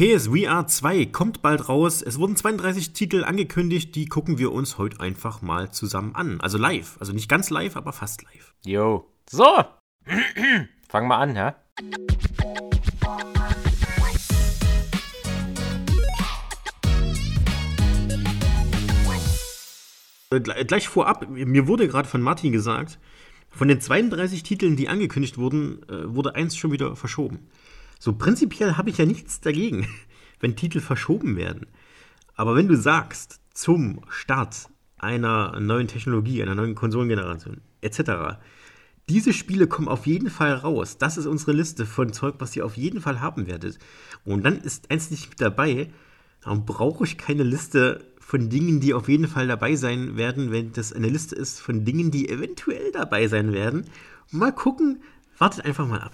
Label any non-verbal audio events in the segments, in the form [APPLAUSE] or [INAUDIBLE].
PSVR 2 kommt bald raus. Es wurden 32 Titel angekündigt, die gucken wir uns heute einfach mal zusammen an. Also live. Also nicht ganz live, aber fast live. Jo. So. [CLEARS THROAT] Fangen wir an, hä? Äh, Gleich vorab, mir wurde gerade von Martin gesagt, von den 32 Titeln, die angekündigt wurden, äh, wurde eins schon wieder verschoben. So prinzipiell habe ich ja nichts dagegen, [LAUGHS] wenn Titel verschoben werden. Aber wenn du sagst, zum Start einer neuen Technologie, einer neuen Konsolengeneration etc., diese Spiele kommen auf jeden Fall raus. Das ist unsere Liste von Zeug, was ihr auf jeden Fall haben werdet. Und dann ist eins nicht mit dabei. Dann brauche ich keine Liste von Dingen, die auf jeden Fall dabei sein werden, wenn das eine Liste ist von Dingen, die eventuell dabei sein werden. Mal gucken, wartet einfach mal ab.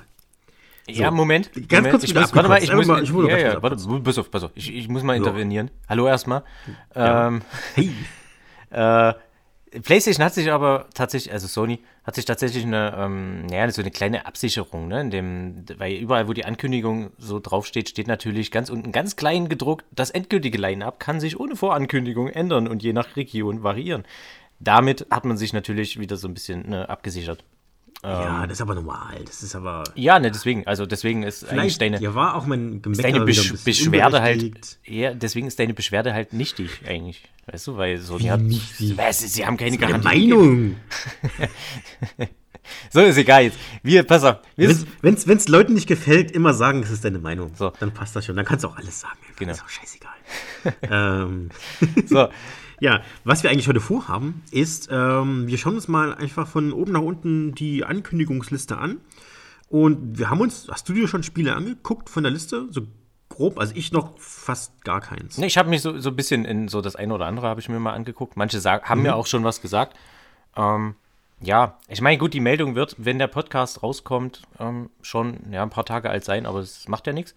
Ja, Moment. Ganz Moment. kurz ich muss, warte mal, ich muss, Einmal, ich ja, ja, warte, pass auf, pass auf. Ich, ich muss mal intervenieren. Hallo erstmal. Ja. Ähm, Hey, [LAUGHS] äh, PlayStation hat sich aber tatsächlich, also Sony, hat sich tatsächlich eine, ähm, naja, so eine kleine Absicherung, ne, in dem, weil überall, wo die Ankündigung so draufsteht, steht natürlich ganz unten ganz klein gedruckt, das endgültige Line-Up kann sich ohne Vorankündigung ändern und je nach Region variieren. Damit hat man sich natürlich wieder so ein bisschen ne, abgesichert. Ja, das ist aber normal. Das ist aber. Ja, ne, deswegen, also deswegen ist eigentlich deine, ja, war auch mein Gemecker deine Besch Beschwerde halt, ja, deswegen ist deine Beschwerde halt nichtig eigentlich, weißt du, weil Sony Wie hat? Weißt du, sie haben keine Garantie. Meinung. [LAUGHS] So, ist egal jetzt. Wir, pass auf. Wenn es Leuten nicht gefällt, immer sagen, es ist deine Meinung. So. Dann passt das schon. Dann kannst du auch alles sagen. Genau. Ist auch scheißegal. [LAUGHS] ähm, [LAUGHS] so, ja, was wir eigentlich heute vorhaben, ist, ähm, wir schauen uns mal einfach von oben nach unten die Ankündigungsliste an. Und wir haben uns, hast du dir schon Spiele angeguckt von der Liste? So grob, also ich noch fast gar keins. ne, ich habe mich so, so ein bisschen in so das eine oder andere habe ich mir mal angeguckt. Manche sagen, haben mir auch schon was gesagt. Ähm, ja, ich meine, gut, die Meldung wird, wenn der Podcast rauskommt, ähm, schon ja, ein paar Tage alt sein, aber das macht ja nichts.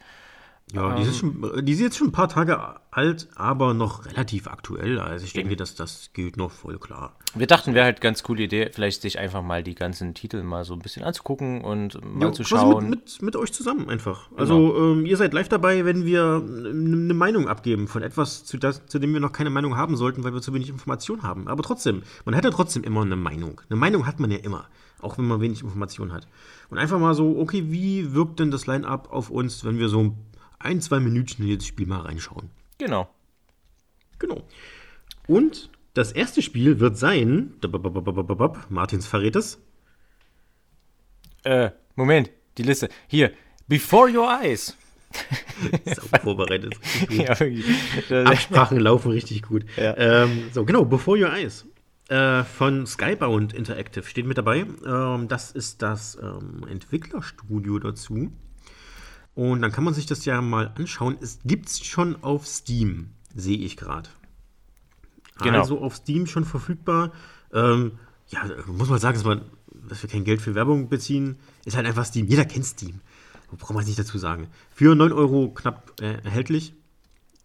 Ja, die, ist schon, die ist jetzt schon ein paar Tage alt, aber noch relativ aktuell. Also ich denke, dass das gilt noch voll klar. Wir dachten, wäre halt ganz coole Idee, vielleicht sich einfach mal die ganzen Titel mal so ein bisschen anzugucken und mal Ja, zu schauen. Genau. Mit, mit, mit euch zusammen einfach. Also ähm, ihr seid live dabei, wenn wir eine Meinung abgeben von etwas, zu, das, zu dem wir noch keine Meinung haben sollten, weil wir zu wenig Information haben. Aber trotzdem, man hat ja trotzdem immer eine Meinung. Eine Meinung hat man ja immer, auch wenn man wenig Information hat. Und einfach mal so, okay, wie wirkt denn das Line-Up auf uns, wenn wir so ein, zwei Minütchen in jedes Spiel mal reinschauen? Genau. Genau. Und das erste Spiel wird sein, Martins verrät es. Äh, Moment, die Liste. Hier, Before Your Eyes. [LAUGHS] Ist auch vorbereitet. [LAUGHS] Ja. Das- Absprachen laufen richtig gut. Ja. Ähm, so, genau, Before Your Eyes. Äh, von Skybound Interactive steht mit dabei. Ähm, das ist das ähm, Entwicklerstudio dazu. Und dann kann man sich das ja mal anschauen. Es gibt es schon auf Steam, sehe ich gerade. Genau. Also auf Steam schon verfügbar. Ähm, ja, muss man sagen, dass, man, dass wir kein Geld für Werbung beziehen, ist halt einfach Steam. Jeder kennt Steam. Braucht man es nicht dazu sagen. Für 9 Euro knapp äh, erhältlich.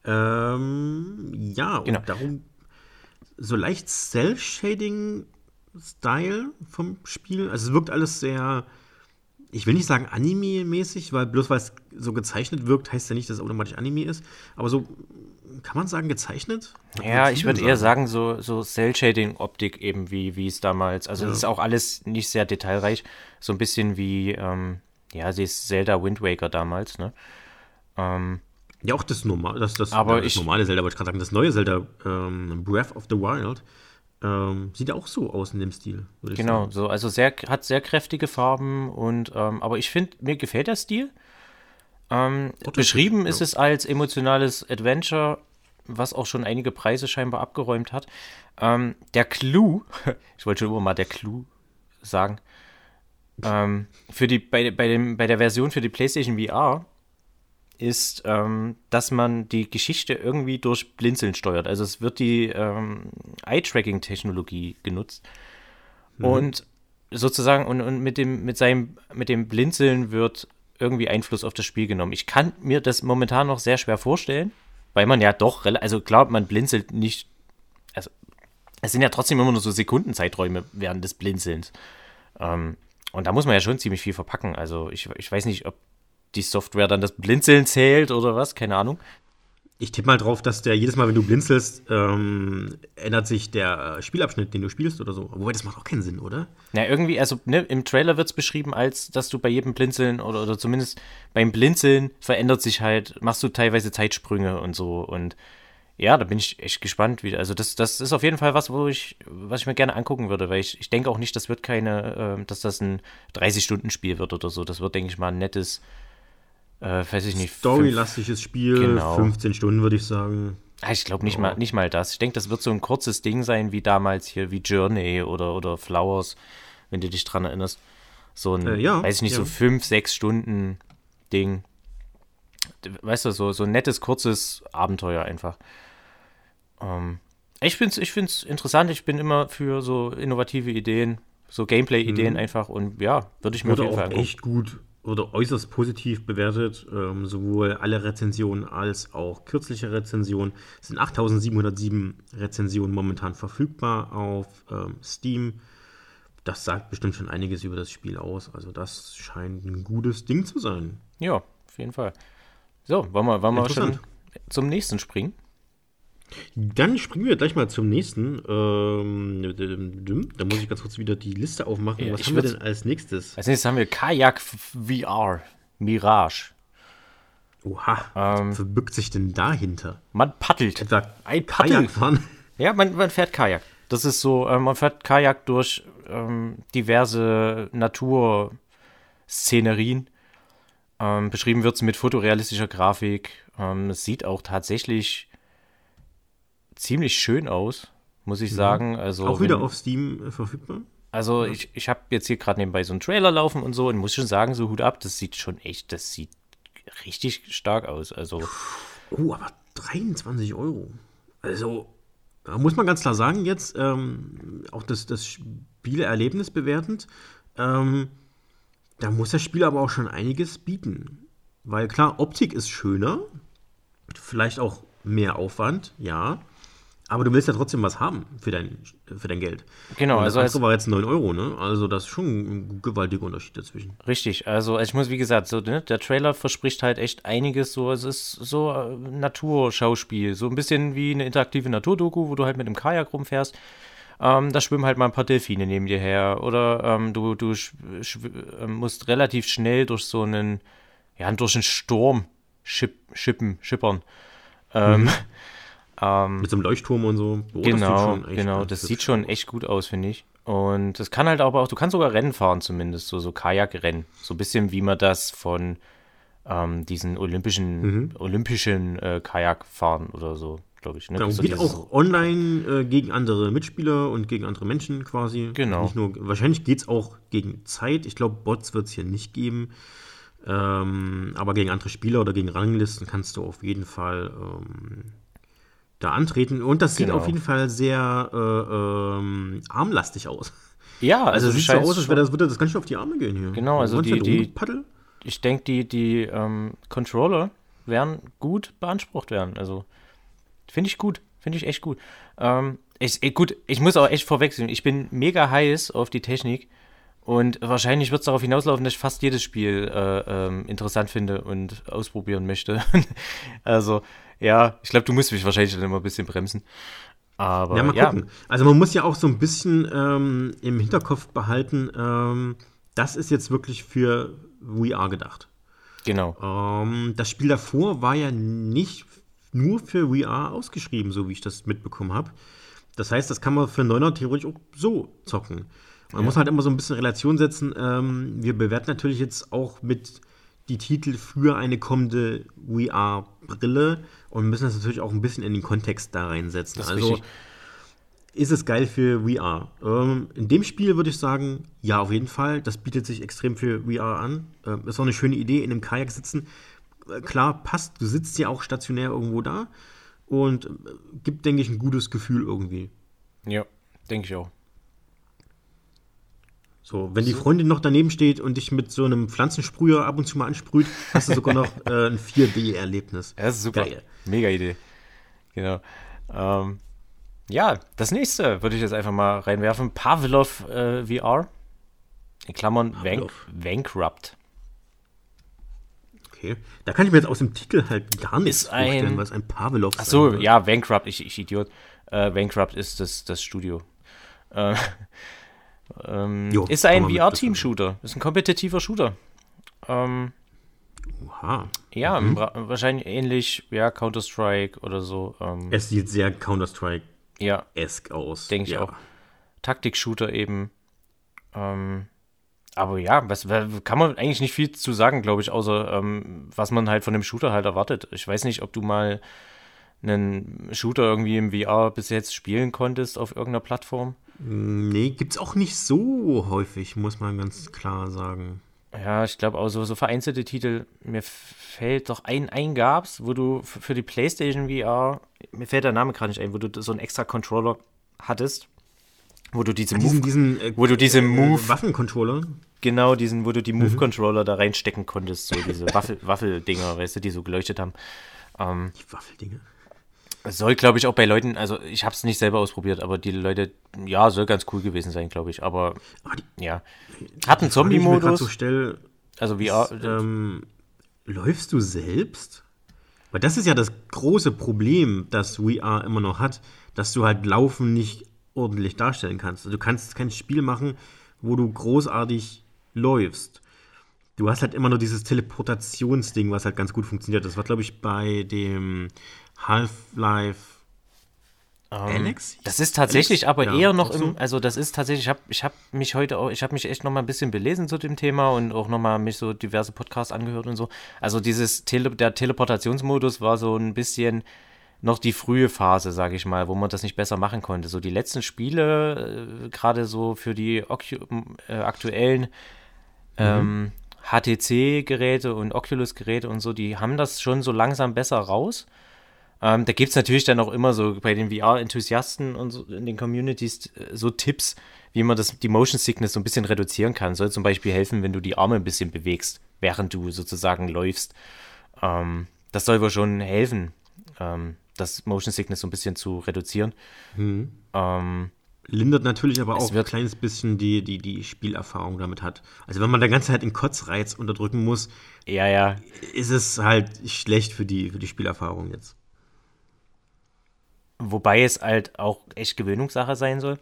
Ähm, ja, und Genau. darum so leicht Cell-Shading-Style vom Spiel. Also es wirkt alles sehr, ich will nicht sagen Anime-mäßig, weil bloß weil es so gezeichnet wirkt, heißt ja nicht, dass es automatisch Anime ist. Aber so, kann man sagen, gezeichnet? Was Ja, ich würde eher sagen, so, so Cell-Shading-Optik eben, wie, wie es damals. Also, das ist auch alles nicht sehr detailreich. So ein bisschen wie, ähm, ja, sie ist Zelda Wind Waker damals, ne? Ähm, Ja, auch das, normal, das, das, Aber ja, das ich- normale Zelda, wollte ich gerade sagen, das neue Zelda, ähm, Breath of the Wild, ähm, sieht auch so aus in dem Stil. genau, sagen. so, also sehr, hat sehr kräftige Farben und, ähm, aber ich finde, mir gefällt der Stil. Ähm, beschrieben ja. ist es als emotionales Adventure, was auch schon einige Preise scheinbar abgeräumt hat. Ähm, der Clou, [LAUGHS] ich wollte schon immer mal der Clou sagen, [LAUGHS] ähm, für die, bei, bei, dem, bei der Version für die PlayStation VR ist, ähm, dass man die Geschichte irgendwie durch Blinzeln steuert. Also es wird die ähm, Eye-Tracking-Technologie genutzt. Und sozusagen, und, und mit dem, mit seinem, mit dem Blinzeln wird irgendwie Einfluss auf das Spiel genommen. Ich kann mir das momentan noch sehr schwer vorstellen, weil man ja doch, also klar, man blinzelt nicht, also es sind ja trotzdem immer nur so Sekundenzeiträume während des Blinzelns. Ähm, und da muss man ja schon ziemlich viel verpacken. Also ich, ich weiß nicht, ob die Software dann das Blinzeln zählt oder was, keine Ahnung. Ich tippe mal drauf, dass der jedes Mal, wenn du blinzelst, ähm, ändert sich der äh, Spielabschnitt, den du spielst oder so. Wobei, das macht auch keinen Sinn, oder? Na, irgendwie, also ne, im Trailer wird es beschrieben, als dass du bei jedem Blinzeln oder, oder zumindest beim Blinzeln verändert sich halt, machst du teilweise Zeitsprünge und so. Und ja, da bin ich echt gespannt wieder. Also das, das ist auf jeden Fall was, wo ich, was ich mir gerne angucken würde, weil ich, ich denke auch nicht, das wird keine, äh, dass das ein 30-Stunden-Spiel wird oder so. Das wird, denke ich mal, ein nettes äh, weiß ich nicht. Storylastiges Spiel, genau. 15 Stunden würde ich sagen. Ah, ich glaube nicht, oh. mal, nicht mal das. Ich denke, das wird so ein kurzes Ding sein, wie damals hier, wie Journey oder, oder Flowers, wenn du dich dran erinnerst. So ein, äh, ja, weiß ich nicht, ja. so 5, 6 Stunden Ding. Weißt du, so, so ein nettes, kurzes Abenteuer einfach. Ähm, ich finde es ich find's interessant. Ich bin immer für so innovative Ideen, so Gameplay-Ideen mhm. einfach. Und ja, würde ich mir auf jeden Fall angucken. echt gut oder äußerst positiv bewertet. Ähm, sowohl alle Rezensionen als auch kürzliche Rezensionen. Es sind 8707 Rezensionen momentan verfügbar auf ähm, Steam. Das sagt bestimmt schon einiges über das Spiel aus. Also das scheint ein gutes Ding zu sein. Ja, auf jeden Fall. So, wollen wir, wollen wir schon zum nächsten springen? Dann springen wir gleich mal zum nächsten. Ähm, da muss ich ganz kurz wieder die Liste aufmachen. Ja, Was haben wir denn als nächstes? Als nächstes haben wir Kajak VR Mirage. Oha, ähm, was verbirgt sich denn dahinter? Man paddelt. Etwa ein Paddel. Ja, man, man, fährt Kajak. Das ist so, äh, man fährt Kajak durch ähm, diverse Naturszenerien. Ähm, beschrieben wird es mit fotorealistischer Grafik. Ähm, es sieht auch tatsächlich ziemlich schön aus, muss ich sagen. Also, Auch wieder wenn, auf Steam äh, verfügbar? Also ja. ich, ich habe jetzt hier gerade nebenbei so einen Trailer laufen und so und muss schon sagen, so Hut ab, das sieht schon echt, das sieht richtig stark aus. Also. Oh, aber 23 Euro. Also, da muss man ganz klar sagen, jetzt ähm, auch das, das Spielerlebnis bewertend, ähm, da muss das Spiel aber auch schon einiges bieten. Weil klar, Optik ist schöner, vielleicht auch mehr Aufwand, ja. Aber du willst ja trotzdem was haben für dein, für dein Geld. Genau. Und das also war jetzt 9 Euro, ne? Also das ist schon ein gewaltiger Unterschied dazwischen. Richtig. Also ich muss, wie gesagt, so, ne, der Trailer verspricht halt echt einiges. So, es ist so ein äh, Naturschauspiel. So ein bisschen wie eine interaktive Naturdoku, wo du halt mit dem Kajak rumfährst. Ähm, da schwimmen halt mal ein paar Delfine neben dir her. Oder ähm, du, du äh, musst relativ schnell durch so einen, ja, durch einen Sturm schippen, schippern. Ähm, mhm. [LAUGHS] Ähm, Mit so einem Leuchtturm und so. Oh, genau, das genau, das sieht schon echt gut aus, finde ich. Und das kann halt aber auch, du kannst sogar Rennen fahren zumindest, so, so Kajakrennen. So ein bisschen wie man das von ähm, diesen olympischen, mhm. olympischen äh, Kajakfahren oder so, glaube ich. Ne? Genau, so geht auch online äh, gegen andere Mitspieler und gegen andere Menschen quasi. Genau. Nur, wahrscheinlich geht es auch gegen Zeit. Ich glaube, Bots wird es hier nicht geben. Ähm, aber gegen andere Spieler oder gegen Ranglisten kannst du auf jeden Fall ähm, da antreten. Und das sieht genau. auf jeden Fall sehr äh, ähm, armlastig aus. Ja, also, also sieht so aus, als wäre das, würde das ganz schön auf die Arme gehen hier. Genau, also die, die Paddel? ich denke, die, die ähm, Controller werden gut beansprucht werden. Also finde ich gut, finde ich echt gut. Ähm, ich, gut, ich muss auch echt vorwechseln. Ich bin mega heiß auf die Technik. Und wahrscheinlich wird es darauf hinauslaufen, dass ich fast jedes Spiel äh, ähm, interessant finde und ausprobieren möchte. [LAUGHS] also, ja, ich glaube, du musst mich wahrscheinlich dann immer ein bisschen bremsen. Aber ja, mal ja. gucken. Also man muss ja auch so ein bisschen ähm, im Hinterkopf behalten, ähm, das ist jetzt wirklich für VR gedacht. Genau. Ähm, das Spiel davor war ja nicht nur für VR ausgeschrieben, so wie ich das mitbekommen habe. Das heißt, das kann man für 9er theoretisch auch so zocken. Man ja. muss halt immer so ein bisschen Relation setzen. Ähm, wir bewerten natürlich jetzt auch mit die Titel für eine kommende VR-Brille und müssen das natürlich auch ein bisschen in den Kontext da reinsetzen. Ist also richtig. ist es geil für VR. Ähm, in dem Spiel würde ich sagen, ja, auf jeden Fall. Das bietet sich extrem für VR an. Ähm, ist auch eine schöne Idee, in einem Kajak sitzen. Äh, klar, passt, du sitzt ja auch stationär irgendwo da und äh, gibt, denke ich, ein gutes Gefühl irgendwie. Ja, denke ich auch. So, wenn die Freundin noch daneben steht und dich mit so einem Pflanzensprüher ab und zu mal ansprüht, hast du sogar noch [LAUGHS] äh, ein 4D-Erlebnis. Ja, das ist super. Geil. Mega Idee. Genau. Ähm, ja, das nächste würde ich jetzt einfach mal reinwerfen. Pavlov äh, VR. In Klammern Vank Bankrupt. Okay. Da kann ich mir jetzt aus dem Titel halt gar nichts Ist ein- vorstellen, was ein Pavlov Ach so, sein soll. ja, Bankrupt, ich, ich Idiot. Äh, Bankrupt ist das, das Studio. Äh, ähm, Jo, ist ein VR-Team-Shooter. Ist ein kompetitiver Shooter. Ähm, Oha. ja, Mhm. wahrscheinlich ähnlich, ja, Counter-Strike oder so. Ähm, Es sieht sehr Counter-Strike-esque ja, aus. denke ich ja. auch. Taktik-Shooter eben. Ähm, aber ja, was wa- kann man eigentlich nicht viel zu sagen, glaube ich, außer ähm, was man halt von dem Shooter halt erwartet. Ich weiß nicht, ob du mal einen Shooter irgendwie im VR bis jetzt spielen konntest auf irgendeiner Plattform. Nee, gibt's auch nicht so häufig, muss man ganz klar sagen. Ja, ich glaube auch so, so vereinzelte Titel. Mir fällt doch ein, ein gab's, wo du für die PlayStation VR, mir fällt der Name gerade nicht ein, wo du so einen extra Controller hattest, wo du diese Move, Diesen, diesen äh, wo du diese Move, Waffencontroller. genau diesen, wo du die Mhm. Move-Controller da reinstecken konntest, so diese Waffel, [LAUGHS] Waffeldinger, weißt du, die so geleuchtet haben. Ähm, Die Waffeldinge. Es soll, glaube ich, auch bei Leuten, also ich habe es nicht selber ausprobiert, aber die Leute, ja, soll ganz cool gewesen sein, glaube ich. Aber Aber die ja, hat einen Zombie-Modus, so stell, also VR, ähm, läufst du selbst? Weil das ist ja das große Problem, das VR immer noch hat, dass du halt Laufen nicht ordentlich darstellen kannst. Also du kannst kein Spiel machen, wo du großartig läufst. Du hast halt immer nur dieses Teleportationsding, was halt ganz gut funktioniert. Das war, glaube ich, bei dem Half-Life Alex? Ähm, Das ist tatsächlich Alex? aber Ja, eher noch so? im, also das ist tatsächlich, ich habe ich hab mich heute auch, ich habe mich echt noch mal ein bisschen belesen zu dem Thema und auch noch mal mich so diverse Podcasts angehört und so. Also dieses Tele, der Teleportationsmodus war so ein bisschen noch die frühe Phase, sage ich mal, wo man das nicht besser machen konnte. So die letzten Spiele, äh, gerade so für die Ocu äh, aktuellen ähm, HTC-Geräte und Oculus-Geräte und so, die haben das schon so langsam besser raus. Ähm, da gibt es natürlich dann auch immer so bei den VR-Enthusiasten und so in den Communities äh, so Tipps, wie man das, die Motion Sickness so ein bisschen reduzieren kann. Soll zum Beispiel helfen, wenn du die Arme ein bisschen bewegst, während du sozusagen läufst. Ähm, das soll wohl schon helfen, ähm, das Motion Sickness so ein bisschen zu reduzieren. Ähm, Lindert natürlich aber auch ein kleines bisschen die, die, die Spielerfahrung damit hat. Also wenn man da ganze Zeit den Kotzreiz unterdrücken muss, ja, ja, ist es halt schlecht für die, für die Spielerfahrung jetzt. Wobei es halt auch echt Gewöhnungssache sein soll.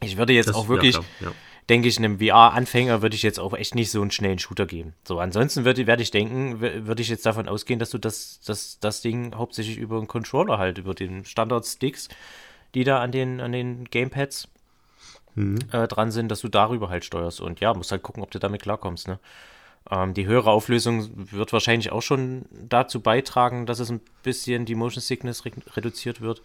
Ich würde jetzt Das- auch wirklich, ja, klar, ja. denke ich, einem VR-Anfänger würde ich jetzt auch echt nicht so einen schnellen Shooter geben. So, ansonsten würde werde ich denken, würde ich jetzt davon ausgehen, dass du das, das, das Ding hauptsächlich über einen Controller halt, über den Standard-Sticks, die da an den, an den Gamepads äh, dran sind, dass du darüber halt steuerst. Und ja, musst halt gucken, ob du damit klarkommst, ne? Ähm, die höhere Auflösung wird wahrscheinlich auch schon dazu beitragen, dass es ein bisschen die Motion Sickness re reduziert wird.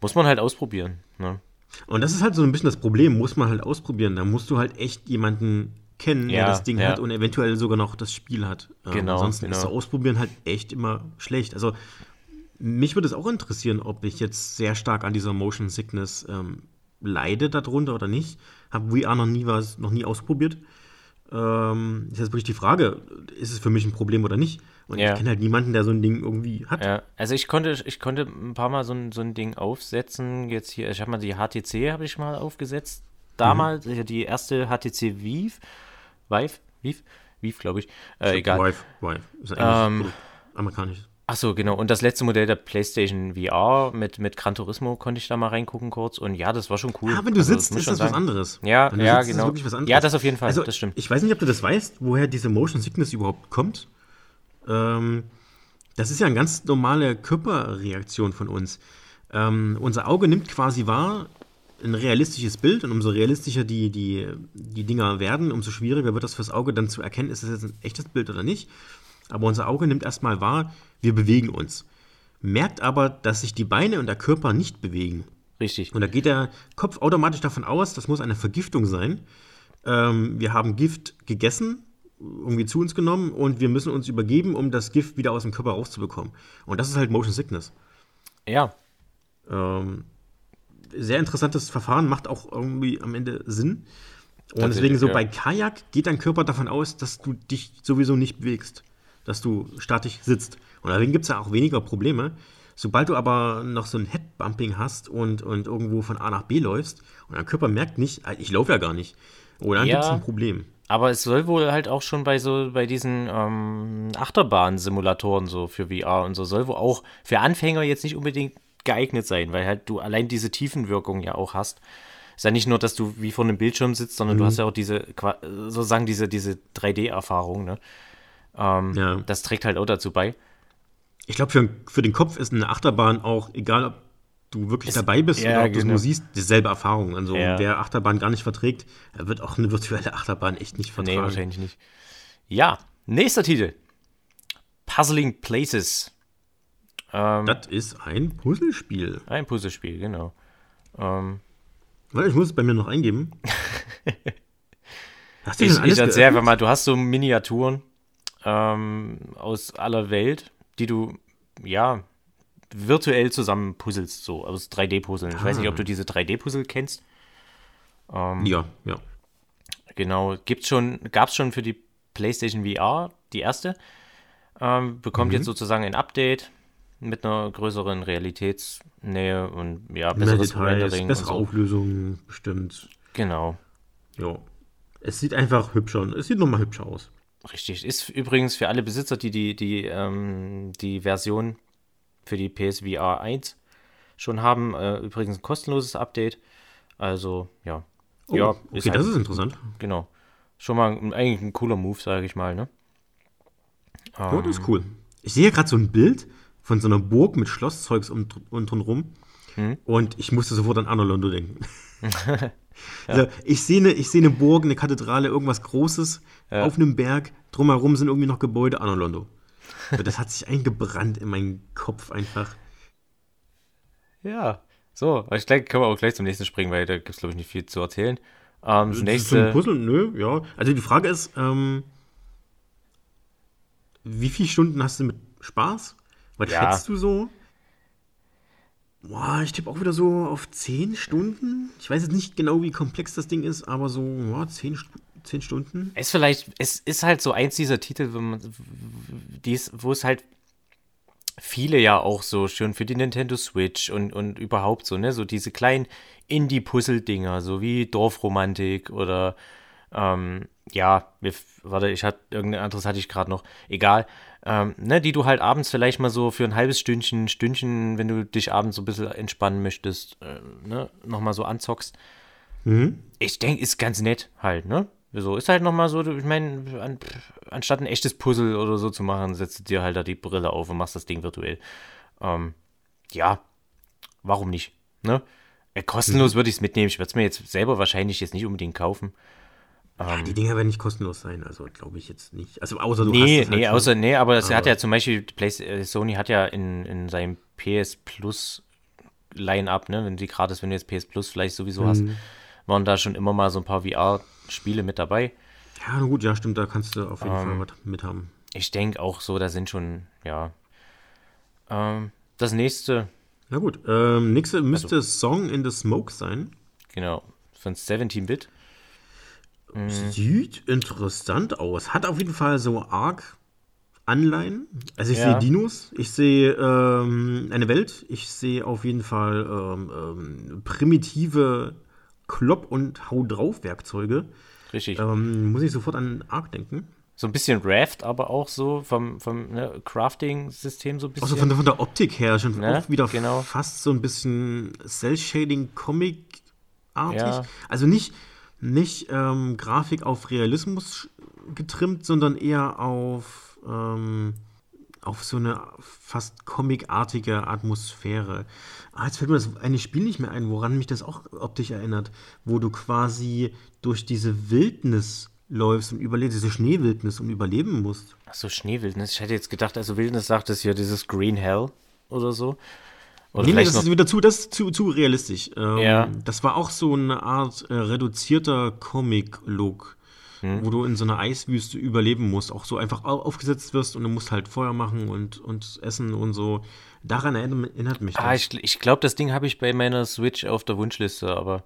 Muss man halt ausprobieren, ne? Und das ist halt so ein bisschen das Problem, muss man halt ausprobieren. Da musst du halt echt jemanden kennen, Ja, der das Ding ja. hat und eventuell sogar noch das Spiel hat. Ähm, Genau, Ansonsten genau. ist so Ausprobieren halt echt immer schlecht. Also mich würde es auch interessieren, ob ich jetzt sehr stark an dieser Motion Sickness ähm, leide darunter oder nicht. Habe VR noch nie was, noch nie ausprobiert. Ähm, ist jetzt wirklich die Frage, ist es für mich ein Problem oder nicht? Und Ja. ich kenne halt niemanden, der so ein Ding irgendwie hat. Ja, also ich konnte, ich konnte ein paar Mal so ein, so ein Ding aufsetzen. Jetzt hier, ich habe mal die HTC habe ich mal aufgesetzt. Damals, Mhm. die erste HTC Vive, Vive, Vive, Vive, glaube ich. Äh, egal. Vive, Vive. Ist Ähm, eigentlich amerikanisch. Ach so, genau. Und das letzte Modell der PlayStation VR mit, mit Gran Turismo konnte ich da mal reingucken kurz. Und ja, das war schon cool. Ah, wenn du Also, sitzt, ist das was sagen. anderes. Ja, Wenn du ja, sitzt, ist genau. wirklich was anderes. Ja, das auf jeden Fall, Also, das stimmt. Ich weiß nicht, ob du das weißt, woher diese Motion Sickness überhaupt kommt. Ähm, das ist ja eine ganz normale Körperreaktion von uns. Ähm, unser Auge nimmt quasi wahr ein realistisches Bild und umso realistischer die, die, die Dinger werden, umso schwieriger wird das fürs Auge dann zu erkennen, ist das jetzt ein echtes Bild oder nicht. Aber unser Auge nimmt erstmal wahr, wir bewegen uns. Merkt aber, dass sich die Beine und der Körper nicht bewegen. Richtig. Und da geht der Kopf automatisch davon aus, das muss eine Vergiftung sein. Ähm, wir haben Gift gegessen, irgendwie zu uns genommen und wir müssen uns übergeben, um das Gift wieder aus dem Körper rauszubekommen. Und das ist halt Motion Sickness. Ja, Ähm, sehr interessantes Verfahren, macht auch irgendwie am Ende Sinn. Und deswegen so ja. bei Kajak geht dein Körper davon aus, dass du dich sowieso nicht bewegst, dass du statisch sitzt. Und deswegen gibt es ja auch weniger Probleme. Sobald du aber noch so ein Headbumping hast und, und irgendwo von A nach B läufst und dein Körper merkt nicht, ah, ich laufe ja gar nicht, oh, dann Ja. gibt es ein Problem. aber es soll wohl halt auch schon bei so, bei diesen ähm, Achterbahn-Simulatoren so für VR und so, soll wohl auch für Anfänger jetzt nicht unbedingt geeignet sein, weil halt du allein diese Tiefenwirkung ja auch hast. Ist ja nicht nur, dass du wie vor einem Bildschirm sitzt, sondern mhm. du hast ja auch diese, sozusagen diese, diese 3D-Erfahrung, ne? Ähm, ja. Das trägt halt auch dazu bei. Ich glaube, für, für den Kopf ist eine Achterbahn auch, egal ob du wirklich ist, dabei bist ja, oder ob genau. du nur siehst, dieselbe Erfahrung. Also ja. wer Achterbahn gar nicht verträgt, wird auch eine virtuelle Achterbahn echt nicht vertragen. Nee, wahrscheinlich nicht. Ja, nächster Titel. Puzzling Places. Ähm, das ist ein Puzzlespiel. Ein Puzzlespiel, genau. Ähm, ich muss es bei mir noch eingeben. [LAUGHS] hast du ich ich erzähl einfach mal, du hast so Miniaturen ähm, aus aller Welt, die du, ja, virtuell zusammen puzzelst, so aus 3D-Puzzeln. Ich ah. weiß nicht, ob du ah. diese 3D-Puzzle kennst. Ähm, ja, ja. Genau, gibt's schon, gab's schon für die PlayStation VR, die erste. Ähm, bekommt mhm. jetzt sozusagen ein Update mit einer größeren Realitätsnähe und ja, besseres Details, Rendering. Bessere so. Auflösung bestimmt. Genau. Ja. Es sieht einfach hübscher, es sieht nochmal hübscher aus. Richtig. Ist übrigens für alle Besitzer, die die, die, ähm, die Version für die PSVR 1 schon haben, äh, übrigens ein kostenloses Update. Also, ja. Oh, ja, okay, ist das ist interessant. Genau. Schon mal eigentlich ein cooler Move, sage ich mal, ne? Ähm, oh, das ist cool. Ich sehe gerade so ein Bild von so einer Burg mit Schlosszeugs um, und drumherum. Hm? Und ich musste sofort an Anno Londo denken. [LAUGHS] [LAUGHS] ja. also, ich sehe eine seh ne Burg, eine Kathedrale, irgendwas Großes ja. auf einem Berg. Drumherum sind irgendwie noch Gebäude, Anno Londo. das hat sich eingebrannt in meinen Kopf einfach. Ja, so, ich denke, können wir auch gleich zum nächsten springen, weil da gibt es, glaube ich, nicht viel zu erzählen. Ähm, das nächste. Zum Puzzle, nö, ja. Also die Frage ist, ähm, wie viele Stunden hast du mit Spaß? Was ja. schätzt du so? Boah, ich tippe auch wieder so auf 10 Stunden. Ich weiß jetzt nicht genau, wie komplex das Ding ist, aber so ja, 10, 10 Stunden. Es ist vielleicht, es ist halt so eins dieser Titel, wo, man, dies, wo es halt viele ja auch so schön für die Nintendo Switch und, und überhaupt so, ne, so diese kleinen Indie-Puzzle-Dinger, so wie Dorfromantik oder ähm, ja, warte, ich hatte irgendein anderes hatte ich gerade noch, egal ähm, ne, die du halt abends vielleicht mal so für ein halbes Stündchen, Stündchen, wenn du dich abends so ein bisschen entspannen möchtest, äh, ne, nochmal so anzockst. Mhm. Ich denke, ist ganz nett halt, ne? So, ist halt nochmal so, ich meine, an, anstatt ein echtes Puzzle oder so zu machen, setzt du dir halt da die Brille auf und machst das Ding virtuell. Ähm, ja, warum nicht, ne? Äh, kostenlos mhm. würde ich es mitnehmen. Ich würde es mir jetzt selber wahrscheinlich jetzt nicht unbedingt kaufen. Ja, die Dinger werden nicht kostenlos sein, also glaube ich jetzt nicht. Also außer du nee, hast Nee, halt außer, nee, aber es hat ja zum Beispiel, Play, äh, Sony hat ja in, in seinem PS Plus Line-Up, ne, wenn sie gratis, wenn du jetzt PS Plus vielleicht sowieso mhm. hast, waren da schon immer mal so ein paar VR-Spiele mit dabei. Ja, gut, ja, stimmt, da kannst du auf jeden ähm, Fall was mit haben. Ich denke auch so, da sind schon, ja. Ähm, das nächste. Na gut, ähm, nächste müsste also, Song in the Smoke sein. Genau, von 17-Bit. Mhm. Sieht interessant aus. Hat auf jeden Fall so arg Anleihen. Also ich ja. sehe Dinos, ich sehe ähm, eine Welt, ich sehe auf jeden Fall ähm, ähm, primitive Klopp- und Hau drauf Werkzeuge. Richtig. Ähm, muss ich sofort an Ark denken. So ein bisschen Raft, aber auch so vom, vom ne, Crafting-System so ein bisschen. Also von, von der Optik her schon ne? auch wieder genau. fast so ein bisschen Cell-Shading-Comic-artig. Ja. Also nicht, nicht ähm, Grafik auf Realismus getrimmt, sondern eher auf, ähm, auf so eine fast comicartige Atmosphäre. Ah, jetzt fällt mir das eine Spiel nicht mehr ein, woran mich das auch optisch erinnert, wo du quasi durch diese Wildnis läufst und überlebst, diese Schneewildnis und überleben musst. Ach so, Schneewildnis. Ich hätte jetzt gedacht, also Wildnis sagt es hier, dieses Green Hell oder so. Oder nee, nee, das ist wieder zu, das zu, zu realistisch. Ähm, ja. Das war auch so eine Art äh, reduzierter Comic-Look, hm. wo du in so einer Eiswüste überleben musst, auch so einfach aufgesetzt wirst und du musst halt Feuer machen und, und essen und so. Daran erinnert mich ah, das. Ah, ich, ich glaube, das Ding habe ich bei meiner Switch auf der Wunschliste, aber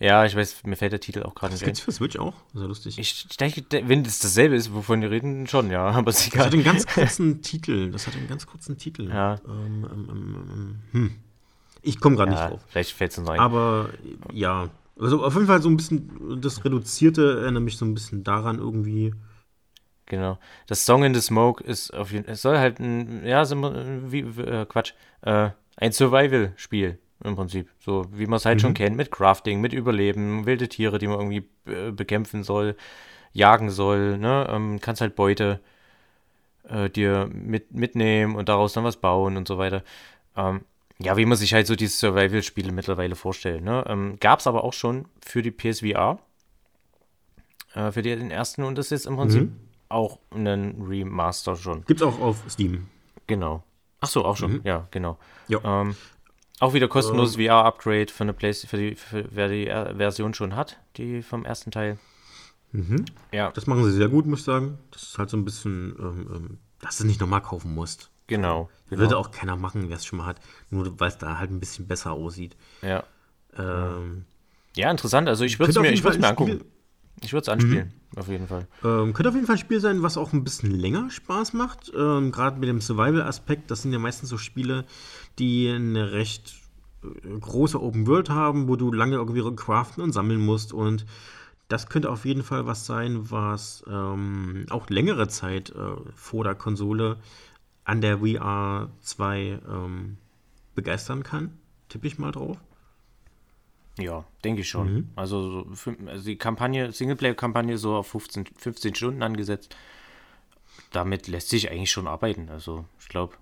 ja, ich weiß, mir fällt der Titel auch gerade nicht ein. Das für Switch auch? Sehr lustig. Ich denke, wenn es dasselbe ist, wovon wir reden, schon, ja. [LAUGHS] Aber Das hat einen ganz kurzen Titel. Das hat einen ganz kurzen Titel. Ja. Ähm, ähm, ähm, hm. Ich komme gerade ja, nicht drauf. Vielleicht fällt es uns ein. Aber ja, Also auf jeden Fall so ein bisschen, das Reduzierte erinnert mich so ein bisschen daran irgendwie. Genau. Das Song in the Smoke ist auf jeden Fall, es soll halt ein, ja, wie, äh, Quatsch, äh, ein Survival-Spiel im Prinzip. So wie man es halt mhm. schon kennt, mit Crafting, mit Überleben, wilde Tiere, die man irgendwie äh, bekämpfen soll, jagen soll, ne? Ähm, kannst halt Beute äh, dir mit, mitnehmen und daraus dann was bauen und so weiter. Ähm, ja, wie man sich halt so diese Survival-Spiele mittlerweile vorstellt. Ne? Ähm, Gab es aber auch schon für die PSVR, äh, für die, den ersten und das ist im Prinzip mhm. auch ein Remaster schon. Gibt es auch auf Steam. Genau. Ach so, auch schon, mhm. ja, genau. Ähm, auch wieder kostenloses ähm. VR-Upgrade für eine Playstation, für die, für, wer die äh, Version schon hat, die vom ersten Teil. Mhm. Ja. Das machen sie sehr gut, muss ich sagen. Das ist halt so ein bisschen, ähm, ähm dass du es nicht nochmal kaufen musst. Genau. genau. Würde auch keiner machen, wer es schon mal hat, nur weil es da halt ein bisschen besser aussieht. Ja. Ähm, ja, interessant. Also ich würde es mir, ich mir angucken. Ich würde es anspielen, mhm. auf jeden Fall. Ähm, könnte auf jeden Fall ein Spiel sein, was auch ein bisschen länger Spaß macht. Ähm, Gerade mit dem Survival-Aspekt. Das sind ja meistens so Spiele, die eine recht äh, große Open World haben, wo du lange irgendwie craften und sammeln musst. Und das könnte auf jeden Fall was sein, was ähm, auch längere Zeit äh, vor der Konsole an der VR 2 ähm, begeistern kann. Tippe ich mal drauf. Ja, denke ich schon. Mhm. Also, so, also, die Kampagne, Singleplayer-Kampagne so auf 15, 15 Stunden angesetzt. Damit lässt sich eigentlich schon arbeiten. Also ich glaube,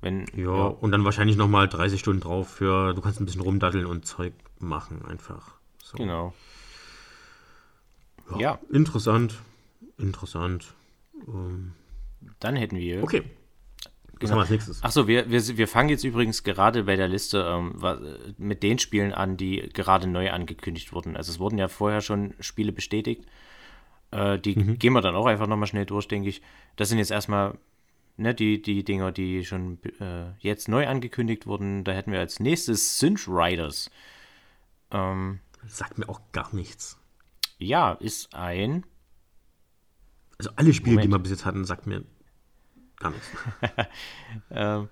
wenn. Ja, ja, und dann wahrscheinlich nochmal 30 Stunden drauf für, du kannst ein bisschen rumdaddeln und Zeug machen einfach. So. Genau. Ja, ja. Interessant. Interessant. Ähm. Dann hätten wir. Okay. Was genau. als nächstes? Achso, wir, wir, wir fangen jetzt übrigens gerade bei der Liste ähm, mit den Spielen an, die gerade neu angekündigt wurden. Also es wurden ja vorher schon Spiele bestätigt. Äh, die mhm. gehen wir dann auch einfach nochmal schnell durch, denke ich. Das sind jetzt erstmal ne, die, die Dinger, die schon äh, jetzt neu angekündigt wurden. Da hätten wir als nächstes Synth Riders. Ähm, Sagt mir auch gar nichts. Ja, ist ein. Also alle Spiele, Moment. die wir bis jetzt hatten, sagt mir gar nichts. [LAUGHS] ähm,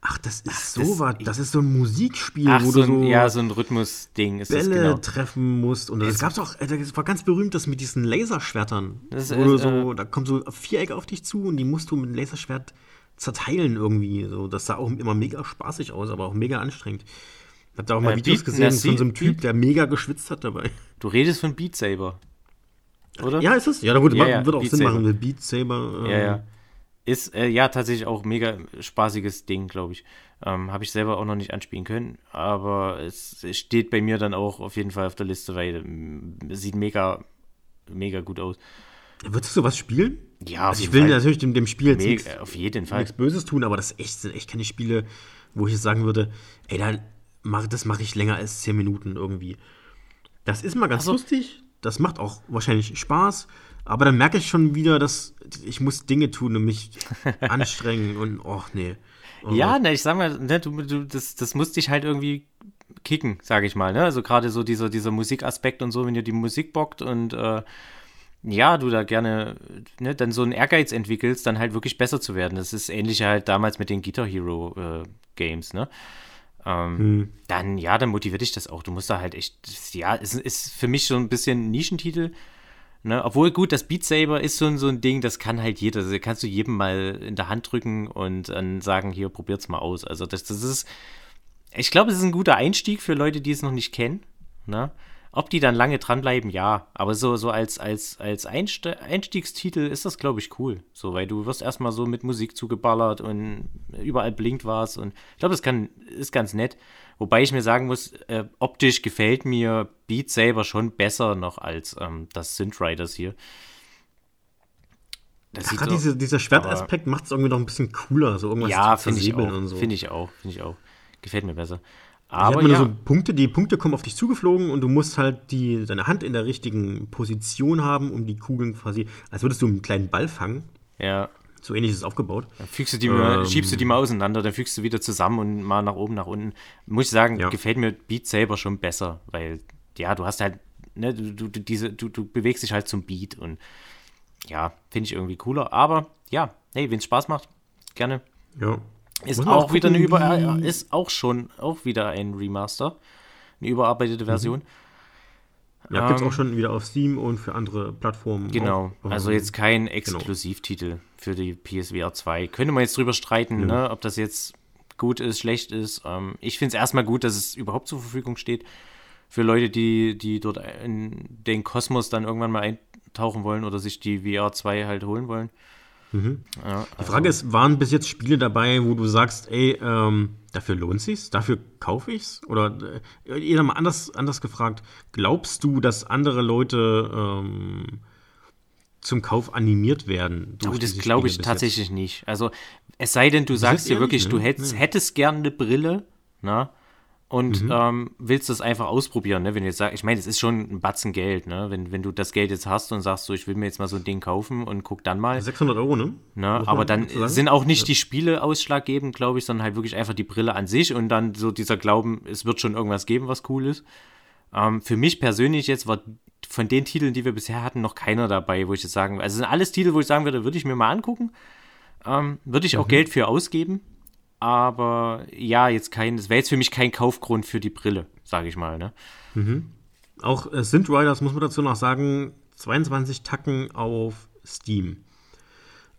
ach, das ist so was. Das ist so ein Musikspiel, ach, wo so du so. Ein, ja, so ein Rhythmus-Ding ist Bälle genau. treffen musst. Und das gab es auch, äh, das war ganz berühmt, das mit diesen Laserschwertern. Das wo ist, so, äh, da kommen so Vierecke auf dich zu und die musst du mit einem Laserschwert zerteilen irgendwie. So, das sah auch immer mega spaßig aus, aber auch mega anstrengend. Hab da auch mal äh, Videos Beat, gesehen von so einem Typ, der mega geschwitzt hat dabei. Du redest von Beat Saber. Oder? Ja, ist es? Ja, na gut, ja, ja, wird auch Beat Sinn Saber. machen, mit Beat Saber. Ähm, ja, ja. Ist äh, ja tatsächlich auch mega spaßiges Ding, glaube ich. Ähm, Habe ich selber auch noch nicht anspielen können, aber es, steht bei mir dann auch auf jeden Fall auf der Liste, weil es mm, sieht mega, mega gut aus. Würdest du sowas spielen? Ja, also ich will Fall. natürlich dem, dem Spiel jetzt nichts, auf jeden Fall. nichts Böses tun, aber das echt, sind echt keine Spiele, wo ich jetzt sagen würde, ey, dann mach, das mache ich länger als 10 Minuten irgendwie. Das ist mal ganz also, lustig, das macht auch wahrscheinlich Spaß, aber dann merke ich schon wieder, dass ich muss Dinge tun und mich [LAUGHS] anstrengen und oh nee. Oh. Ja, ne, ich sag mal, ne, du, du, das, das muss dich halt irgendwie kicken, sage ich mal. Ne? Also gerade so dieser, dieser Musikaspekt und so, wenn dir die Musik bockt und äh, ja, du da gerne ne, dann so einen Ehrgeiz entwickelst, dann halt wirklich besser zu werden. Das ist ähnlich halt damals mit den Guitar Hero äh, Games, ne? Ähm, hm. Dann, ja, dann motiviert dich das auch. Du musst da halt echt, ja, es ist für mich so ein bisschen Nischentitel, Ne? Obwohl, gut, das Beat Saber ist so, so ein Ding, das kann halt jeder. Also, kannst du jedem mal in der Hand drücken und dann sagen, hier, probiert's mal aus. Also, das, das ist, ich glaube, es ist ein guter Einstieg für Leute, die es noch nicht kennen. Ne? Ob die dann lange dranbleiben, ja. Aber so, so als, als, als Einstiegstitel ist das, glaube ich, cool. So, weil du wirst erstmal so mit Musik zugeballert und überall blinkt was. Und ich glaube, das kann, ist ganz nett. Wobei ich mir sagen muss, äh, optisch gefällt mir Beat Saber schon besser noch als ähm, das Synth Riders hier. Das Ach, so, diese, dieser Schwertaspekt macht es irgendwie noch ein bisschen cooler, so irgendwas ja, zu versebeln und so. Finde ich auch, finde ich auch. Gefällt mir besser. Aber ja. so Punkte, die Punkte kommen auf dich zugeflogen und du musst halt die, deine Hand in der richtigen Position haben, um die Kugeln quasi, als würdest du einen kleinen Ball fangen. Ja. So ähnlich ist es aufgebaut. Dann fügst du die, ähm, schiebst du die mal auseinander, dann fügst du wieder zusammen und mal nach oben, nach unten. Muss ich sagen, ja. gefällt mir Beat selber schon besser, weil, ja, du hast halt, ne, du, du, diese, du, du bewegst dich halt zum Beat und ja, finde ich irgendwie cooler. Aber ja, hey, wenn es Spaß macht, gerne. Ja. Ist auch, auch wieder eine Über ist auch schon auch wieder ein Remaster, eine überarbeitete Version. Mhm. Ja, gibt es auch schon wieder auf Steam und für andere Plattformen. Genau, auch. also jetzt kein Exklusivtitel genau. für die PSVR 2. Könnte man jetzt drüber streiten, ja. ne, ob das jetzt gut ist, schlecht ist. Ähm, ich finde es erstmal gut, dass es überhaupt zur Verfügung steht für Leute, die, die dort in den Kosmos dann irgendwann mal eintauchen wollen oder sich die VR 2 halt holen wollen. Mhm. Ja, also. Die Frage ist, waren bis jetzt Spiele dabei, wo du sagst, ey, ähm, dafür lohnt sich's, dafür kaufe ich's? Oder äh, jeder mal anders, anders gefragt, glaubst du, dass andere Leute ähm, zum Kauf animiert werden? Oh, das glaube ich tatsächlich jetzt? nicht. Also es sei denn, du sagst dir wirklich, ne? du hättest, nee. hättest gerne eine Brille, na? Und mhm. ähm, willst das einfach ausprobieren, ne? Wenn du jetzt sagst, ich meine, es ist schon ein Batzen Geld, ne? Wenn, wenn du das Geld jetzt hast und sagst so, ich will mir jetzt mal so ein Ding kaufen und guck dann mal. 600 Euro, ne? ne? Aber dann sind auch nicht ja. die Spiele ausschlaggebend, glaube ich, sondern halt wirklich einfach die Brille an sich und dann so dieser Glauben, es wird schon irgendwas geben, was cool ist. Ähm, für mich persönlich jetzt war von den Titeln, die wir bisher hatten, noch keiner dabei, wo ich jetzt sagen, also sind alles Titel, wo ich sagen würde, würde ich mir mal angucken. Ähm, würde ich auch mhm. Geld für ausgeben. Aber ja, jetzt kein, das wäre jetzt für mich kein Kaufgrund für die Brille, sage ich mal. Ne? Mhm. Auch äh, Synth Riders, muss man dazu noch sagen, 22 Tacken auf Steam.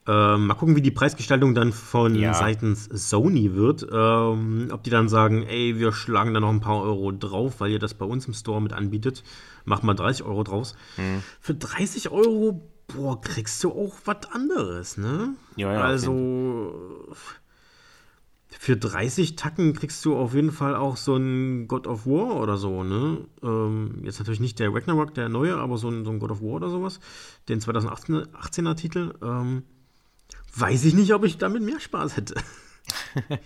Ähm, mal gucken, wie die Preisgestaltung dann von ja. seitens Sony wird. Ähm, ob die dann sagen, ey, wir schlagen da noch ein paar Euro drauf, weil ihr das bei uns im Store mit anbietet. Macht mal 30 Euro draus. Mhm. Für 30 Euro, boah, kriegst du auch was anderes, ne? Ja, ja. Also für 30 Tacken kriegst du auf jeden Fall auch so ein God of War oder so, ne? Ähm, jetzt natürlich nicht der Ragnarok, der neue, aber so ein, so ein God of War oder sowas. Den 2018er Titel. Ähm, weiß ich nicht, ob ich damit mehr Spaß hätte. [LAUGHS]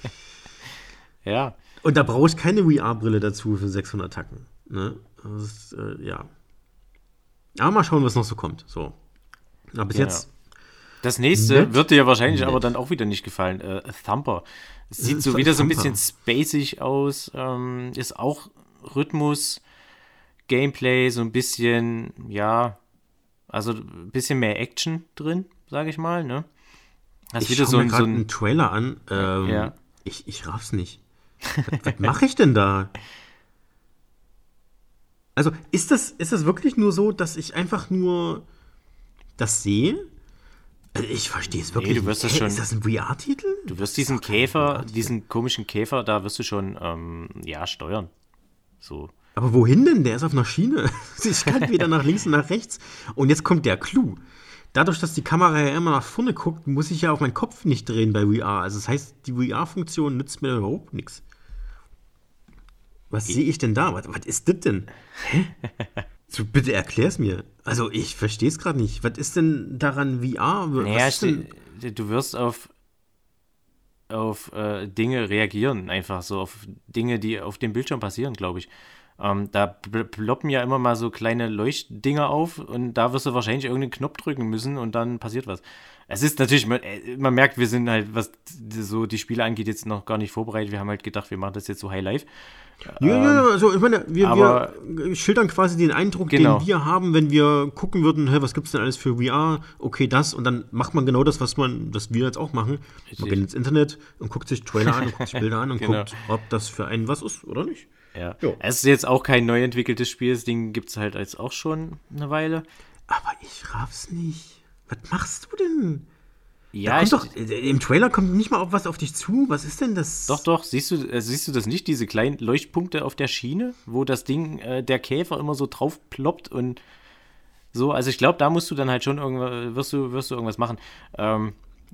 ja. Und da brauche ich keine VR-Brille dazu für 600 Tacken. Ne? Ist, äh, ja. Aber mal schauen, was noch so kommt. So. Aber bis ja. jetzt. Das nächste nett. wird dir wahrscheinlich nett. aber dann auch wieder nicht gefallen. Äh, Thumper. Sieht so wieder so ein bisschen spacig aus. Ähm, ist auch Rhythmus, Gameplay, so ein bisschen, ja, also ein bisschen mehr Action drin, sage ich mal, ne? Hast ich wieder so, mir so einen Trailer an. Ähm, ja. Ich, ich raff's nicht. Was, was mache ich denn da? Also, ist das, ist das wirklich nur so, dass ich einfach nur das sehe? Also ich verstehe es wirklich. Nee, du wirst das schon, ist das ein VR-Titel? Du wirst diesen Käfer, diesen komischen Käfer, da wirst du schon, ähm, ja, steuern. So. Aber wohin denn? Der ist auf einer Schiene. [LAUGHS] Ich kann weder nach links und nach rechts. Und jetzt kommt der Clou. Dadurch, dass die Kamera ja immer nach vorne guckt, muss ich ja auf meinen Kopf nicht drehen bei VR. Also das heißt, die VR-Funktion nützt mir überhaupt nichts. Was sehe ich denn da? Was, was ist das denn? Hä? [LAUGHS] So, bitte erklär's mir. Also, ich verstehe es gerade nicht. Was ist denn daran VR? Was naja, denn? du wirst auf, auf äh, Dinge reagieren, einfach so auf Dinge, die auf dem Bildschirm passieren, glaube ich. Ähm, da ploppen ja immer mal so kleine Leuchtdinger auf und da wirst du wahrscheinlich irgendeinen Knopf drücken müssen und dann passiert was. Es ist natürlich, man, äh, man merkt, wir sind halt, was so die Spiele angeht, jetzt noch gar nicht vorbereitet. Wir haben halt gedacht, wir machen das jetzt so High Life. Ja, ja, also ich meine, wir, aber, wir, schildern quasi den Eindruck, genau. den wir haben, wenn wir gucken würden, hey, was gibt es denn alles für VR? Okay, das und dann macht man genau das, was man, was wir jetzt auch machen. Richtig. Man geht ins Internet und guckt sich Trailer an und guckt sich Bilder an und [LAUGHS] genau. guckt, ob das für einen was ist oder nicht. Ja. Jo. Es ist jetzt auch kein neu entwickeltes Spiel, das Ding gibt es halt als auch schon eine Weile. Aber ich raff's nicht. Was machst du denn? Ja, ich, doch, äh, im Trailer kommt nicht mal auf was auf dich zu. Was ist denn das? Doch, doch, siehst du, äh, siehst du das nicht, diese kleinen Leuchtpunkte auf der Schiene, wo das Ding, äh, der Käfer immer so drauf ploppt und so. Also ich glaube, da musst du dann halt schon irgendwas, wirst du, wirst du irgendwas machen. Ähm,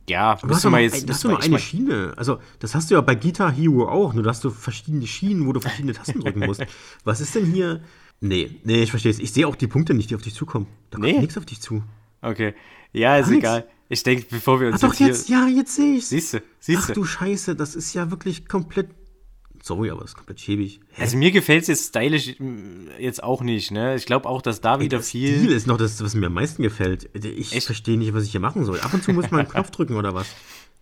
ja, du hast du mal jetzt. Das ist nur eine Schiene. Also, das hast du ja bei Guitar Hero auch, nur dass du verschiedene Schienen, wo du verschiedene Tasten [LAUGHS] drücken musst. Was ist denn hier? Nee, nee, ich verstehe es. Ich sehe auch die Punkte nicht, die auf dich zukommen. Da kommt nee. nichts auf dich zu. Okay. Ja, ist Gar egal. Nix. Ich denke, bevor wir uns Ach jetzt doch, jetzt, ja, jetzt sehe ich Siehst du, siehst du. Ach du Scheiße, das ist ja wirklich komplett. Sorry, aber das ist komplett schäbig. Hä? Also mir gefällt es jetzt stylisch mm, jetzt auch nicht, ne? Ich glaube auch, dass da wieder Ey, viel. Stil ist noch das, was mir am meisten gefällt. Ich verstehe nicht, was ich hier machen soll. Ab und zu muss man einen [LAUGHS] Knopf drücken oder was?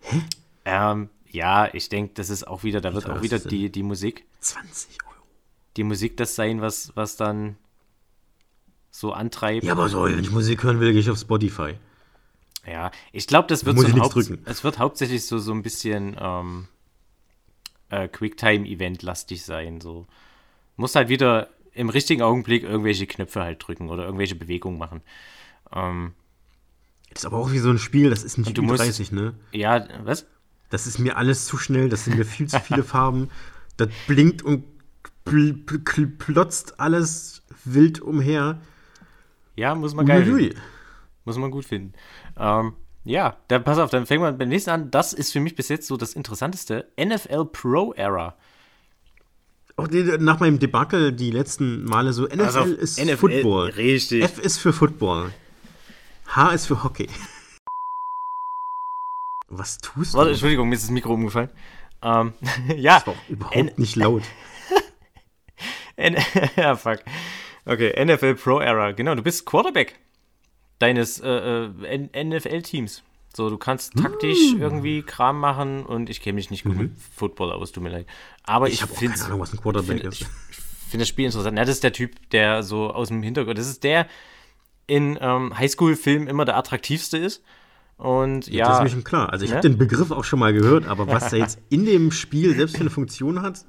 Hä? Ähm, ja, ich denke, das ist auch wieder, da wird auch wieder die, die Musik. 20 Euro. Die Musik das sein, was, was dann so antreibt. Ja, aber so, wenn ich Musik hören will, gehe ich auf Spotify. Ja, ich glaube, das wird so Haupt drücken. es wird hauptsächlich so, so ein bisschen ähm, äh, Quicktime-Event-lastig sein. So. Muss halt wieder im richtigen Augenblick irgendwelche Knöpfe halt drücken oder irgendwelche Bewegungen machen. Ähm, Das ist aber auch wie so ein Spiel, das ist ein du Spiel musst- 30, ne? ja, was? Das ist mir alles zu schnell, das sind mir viel zu viele [LAUGHS] Farben. Das blinkt und pl pl plotzt alles wild umher. Ja, muss man geil. Muss man gut finden. Ähm, ja, dann pass auf, dann fangen wir beim nächsten an. Das ist für mich bis jetzt so das Interessanteste. NFL Pro Era. Auch die, nach meinem Debakel die letzten Male so, NFL auf, ist NFL, Football. richtig. F ist für Football. H ist für Hockey. Was tust Warte, du? Entschuldigung, mir ist das Mikro umgefallen. Ähm, [LAUGHS] ja, Das war auch überhaupt N- nicht laut. [LAUGHS] N [LAUGHS] ja, fuck. Okay, NFL Pro Era. Genau, du bist Quarterback deines äh, äh, NFL-Teams. So, du kannst taktisch Mm. irgendwie Kram machen und ich kenne mich nicht gut mit Football aus, tut mir leid. Aber Ich ich, habe keine Ahnung, was ein Quarterback ist. ich finde das Spiel interessant. Ja, das ist der Typ, der so aus dem Hintergrund, das ist der in ähm, Highschool-Filmen immer der attraktivste ist. Und ja, Das ist mir schon klar. Also ich Ne? habe den Begriff auch schon mal gehört, aber was [LAUGHS] er jetzt in dem Spiel selbst für eine Funktion hat,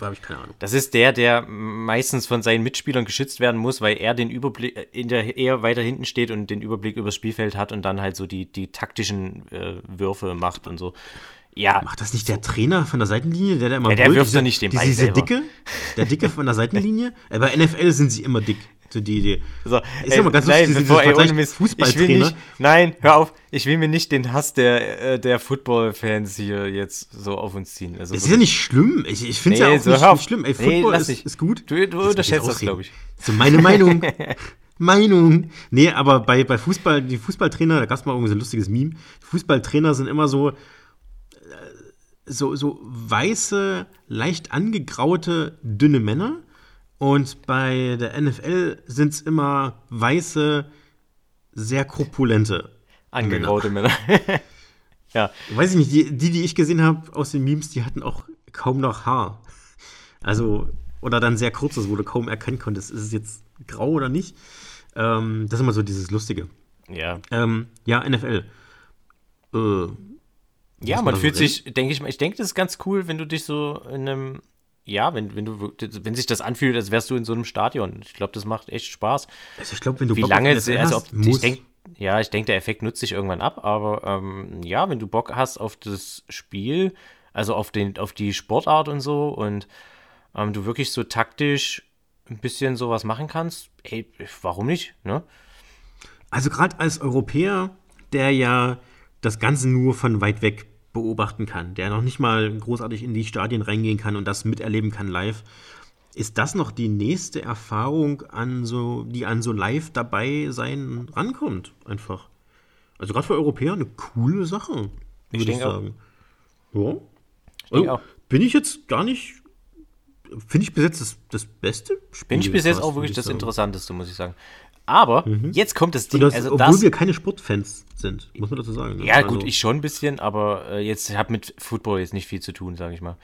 habe ich keine Ahnung. Das ist der, der meistens von seinen Mitspielern geschützt werden muss, weil er den Überblick, äh, in der eher weiter hinten steht und den Überblick übers Spielfeld hat und dann halt so die, die taktischen äh, Würfe macht und so. Ja, Macht das nicht der Trainer von der Seitenlinie, der da immer Ja, der wirft doch nicht den Ball diese selber. Dicke? Der Dicke von der [LAUGHS] Seitenlinie? Äh, Bei NFL sind sie immer dick. So die, die. so, Ist ja mal ganz nein, lustig, bevor, ey, Mist, ich will Fußballtrainer. nicht, nein, hör auf, ich will mir nicht den Hass der, äh, der Football-Fans hier jetzt so auf uns ziehen. Also Das ist ja nicht schlimm. Ich, ich finde es Nee, ja auch so nicht, nicht schlimm. Ey, Nee, Football lass ist, ist gut. Du- du unterschätzt das, ausreden. glaub ich. So meine Meinung. [LAUGHS] Meinung. Nee, aber bei, bei Fußball, die Fußballtrainer, da gab es mal irgendwie so ein lustiges Meme. Fußballtrainer sind immer so, äh, so, so weiße, leicht angegraute, dünne Männer. Und bei der NFL sind es immer weiße, sehr korpulente. angegraute Männer. [LAUGHS] ja, Weiß ich nicht, die, die, die ich gesehen habe aus den Memes, die hatten auch kaum noch Haar. Also, oder dann sehr kurzes, wo du kaum erkennen konntest, ist es jetzt grau oder nicht. Ähm, das ist immer so dieses Lustige. ja. Ähm, ja, NFL. Äh, Ja, man fühlt sich, denke ich mal, ich denke, das ist ganz cool, wenn du dich so in einem, ja, wenn, wenn du, wenn sich das anfühlt, als wärst du in so einem Stadion. Ich glaube, das macht echt Spaß. also ich glaube, wenn du Wie Bock auf lange, NFL also hast, ob, ich muss, denke, ja, ich denke, der Effekt nutzt sich irgendwann ab, aber ähm, ja, wenn du Bock hast auf das Spiel, also auf den, auf die Sportart und so und ähm, du wirklich so taktisch ein bisschen sowas machen kannst, ey, warum nicht, ne? also gerade als Europäer, der ja das Ganze nur von weit weg beobachten kann, der noch nicht mal großartig in die Stadien reingehen kann und das miterleben kann live, ist das noch die nächste Erfahrung an so, die an so live dabei sein rankommt, einfach. Also gerade für Europäer eine coole Sache, würde ich, denke auch. sagen. Ja. denke Also, auch. bin ich jetzt gar nicht. Finde ich bis jetzt das, das beste Spiel. Bin ich bis jetzt auch wirklich ich das sagen. Interessanteste, muss ich sagen. Aber jetzt kommt das Ding, das, also obwohl das, wir keine Sportfans sind, muss man dazu sagen. ne? ja Also- gut, ich schon ein bisschen, aber äh, jetzt habe mit Football jetzt nicht viel zu tun, sage ich mal.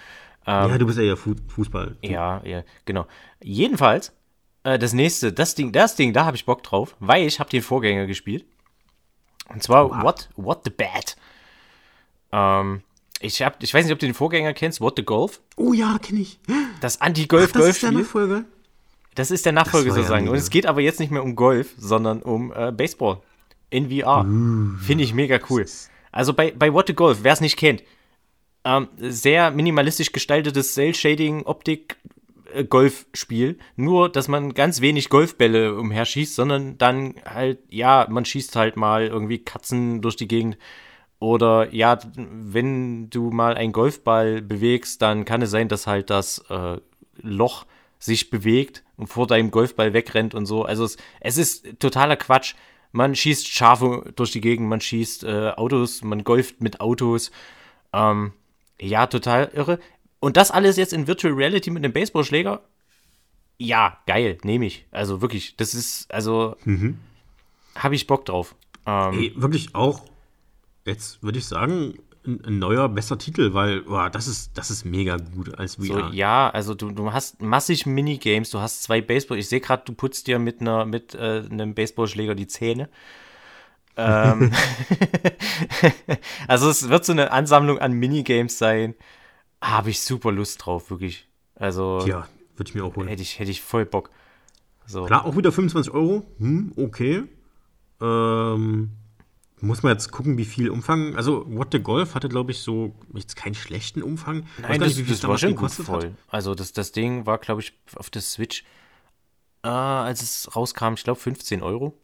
Ähm, Ja, du bist ja eher Fu Fußball. Ja, ja, genau. Jedenfalls, äh, das nächste, das Ding, das Ding, da habe ich Bock drauf, weil ich habe den Vorgänger gespielt. Und zwar What, What the Bat. Ähm, ich, hab, ich weiß nicht, ob du den Vorgänger kennst, What the Golf. Oh ja, kenne ich. Das Ach, das ist der Anti-Golf-Golf-Spiel. Nachfolger. Das ist der Nachfolger war ja sozusagen. Und es geht aber jetzt nicht mehr um Golf, sondern um äh, Baseball. In VR. Finde ich mega cool. Also bei, bei What the Golf, wer es nicht kennt, ähm, sehr minimalistisch gestaltetes Cell-Shading-Optik-Golfspiel. Nur, dass man ganz wenig Golfbälle umherschießt, sondern dann halt, ja, man schießt halt mal irgendwie Katzen durch die Gegend. Oder ja, wenn du mal einen Golfball bewegst, dann kann es sein, dass halt das äh, Loch sich bewegt und vor deinem Golfball wegrennt und so. Also es, es ist totaler Quatsch. Man schießt Schafe durch die Gegend, man schießt äh, Autos, man golft mit Autos. Ähm, ja, total irre. Und das alles jetzt in Virtual Reality mit einem Baseballschläger? Ja, geil, nehme ich. Also wirklich, das ist, also habe ich Bock drauf. Ähm, Ey, wirklich auch, jetzt würde ich sagen, ein, ein neuer, besser Titel, weil boah, das, ist, das ist mega gut als So, VR. ja, also du, du hast massig Minigames, du hast zwei Baseball. Ich sehe gerade, du putzt dir mit einer mit äh, einem Baseballschläger die Zähne. Ähm, [LAUGHS] [LAUGHS] also es wird so eine Ansammlung an Minigames sein. Habe ich super Lust drauf, wirklich. Also Ja, Würde ich mir auch holen. Hätte ich, hätte ich voll Bock. So. Klar, auch wieder 25 Euro. Hm, okay. Ähm, muss man jetzt gucken, wie viel Umfang. Also, What the Golf hatte, glaube ich, so jetzt keinen schlechten Umfang. Nein, das, nicht, es das war schon gut gekostet hat. voll. Also das, das Ding war, glaube ich, auf der Switch, äh, als es rauskam, ich glaube 15 Euro.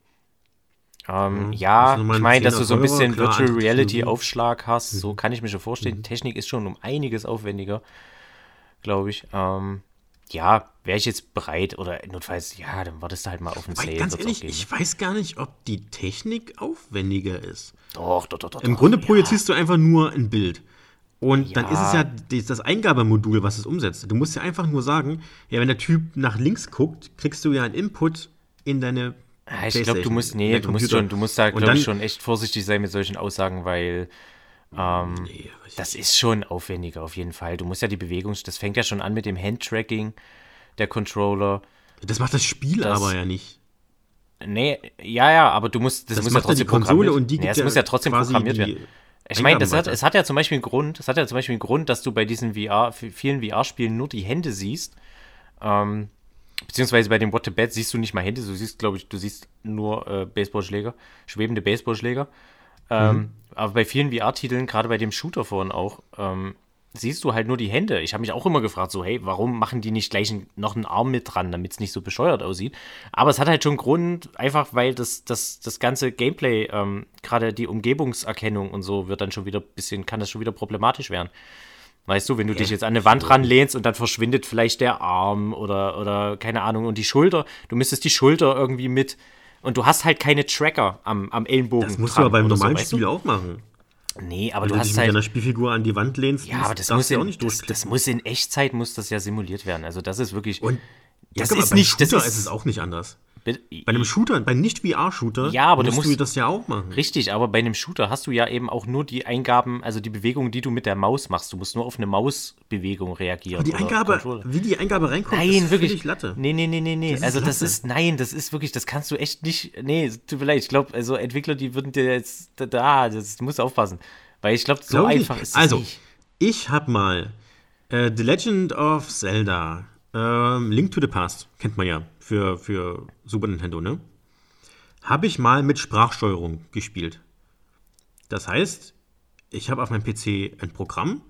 Ähm, Mhm. ja, Also ich ein meine, dass du so ein bisschen klar, Virtual andere Reality. Aufschlag hast, Mhm. so kann ich mir schon vorstellen. Die Technik ist schon um einiges aufwendiger, glaube ich. Ähm, ja, wäre ich jetzt bereit oder notfalls, ja, dann wartest du halt mal auf den Sale. ganz ehrlich, ich weiß gar nicht, ob die Technik aufwendiger ist. Doch, doch, doch, doch. Im Grunde ja. projizierst du einfach nur ein Bild. Und dann Ja. ist es ja das Eingabemodul, was es umsetzt. Du musst ja einfach nur sagen, ja, wenn der Typ nach links guckt, kriegst du ja einen Input in deine ich glaube, du musst, nee, du musst schon, du musst da, glaube dann- ich, schon echt vorsichtig sein mit solchen Aussagen, weil ähm, Nee, das ist schon aufwendiger auf jeden Fall. Du musst ja die Bewegung, das fängt ja schon an mit dem Handtracking der Controller. Das macht das Spiel Das- aber ja nicht. Nee, ja, ja, aber du musst, das, Das muss ja ja die trotzdem Konsole und die nee, gibt ja muss ja trotzdem programmiert werden. Ich meine, das hat, es hat ja zum Beispiel einen Grund, es hat ja zum Beispiel einen Grund, dass du bei diesen VR, vielen VR-Spielen nur die Hände siehst. Ähm, beziehungsweise bei dem What the Bat siehst du nicht mal Hände, du siehst, glaube ich, du siehst nur äh, Baseballschläger, schwebende Baseballschläger. Ähm, Mhm. Aber bei vielen VR-Titeln, gerade bei dem Shooter vorhin auch, ähm, siehst du halt nur die Hände. Ich habe mich auch immer gefragt, so, hey, warum machen die nicht gleich noch einen Arm mit dran, damit es nicht so bescheuert aussieht? Aber es hat halt schon Grund, einfach weil das, das, das ganze Gameplay, ähm, gerade die Umgebungserkennung und so, wird dann schon wieder ein bisschen, kann das schon wieder problematisch werden. Weißt du, wenn du dich jetzt an eine Wand ranlehnst und dann verschwindet vielleicht der Arm oder, oder keine Ahnung und die Schulter, du müsstest die Schulter irgendwie mit und du hast halt keine Tracker am, am Ellenbogen. Das musst du aber beim normalen so, weißt du? Spiel auch machen. Nee, aber Wenn du du dich hast mit halt. deiner Spielfigur an die Wand lehnst, Ja, aber das darfst muss, in, auch nicht das, das muss in Echtzeit muss das ja simuliert werden. Also das ist wirklich. Und ja, das aber ist nicht- das Shooter ist- ist es auch nicht anders. Bei einem Shooter, bei Nicht-VR-Shooter, Ja, aber du musst du musst- das ja auch machen. Richtig, aber bei einem Shooter hast du ja eben auch nur die Eingaben, also die Bewegung, die du mit der Maus machst. Du musst nur auf eine Mausbewegung reagieren. Aber die Eingabe, Controller. wie die Eingabe reinkommt, Nein, ist wirklich. Latte. Nee, nee, nee, nee, nee. Das also das Latte. ist, nein, das ist wirklich, das kannst du echt nicht, nee, tut mir leid, ich glaube, also Entwickler, die würden dir jetzt, da, da das musst du aufpassen. Weil ich glaube, so Glaub ich einfach nicht. ist es Also, nicht. ich habe mal äh, The Legend of Zelda, ähm, Link to the Past, kennt man ja, für, für Super Nintendo, ne? Habe ich mal mit Sprachsteuerung gespielt. Das heißt, ich habe auf meinem PC ein Programm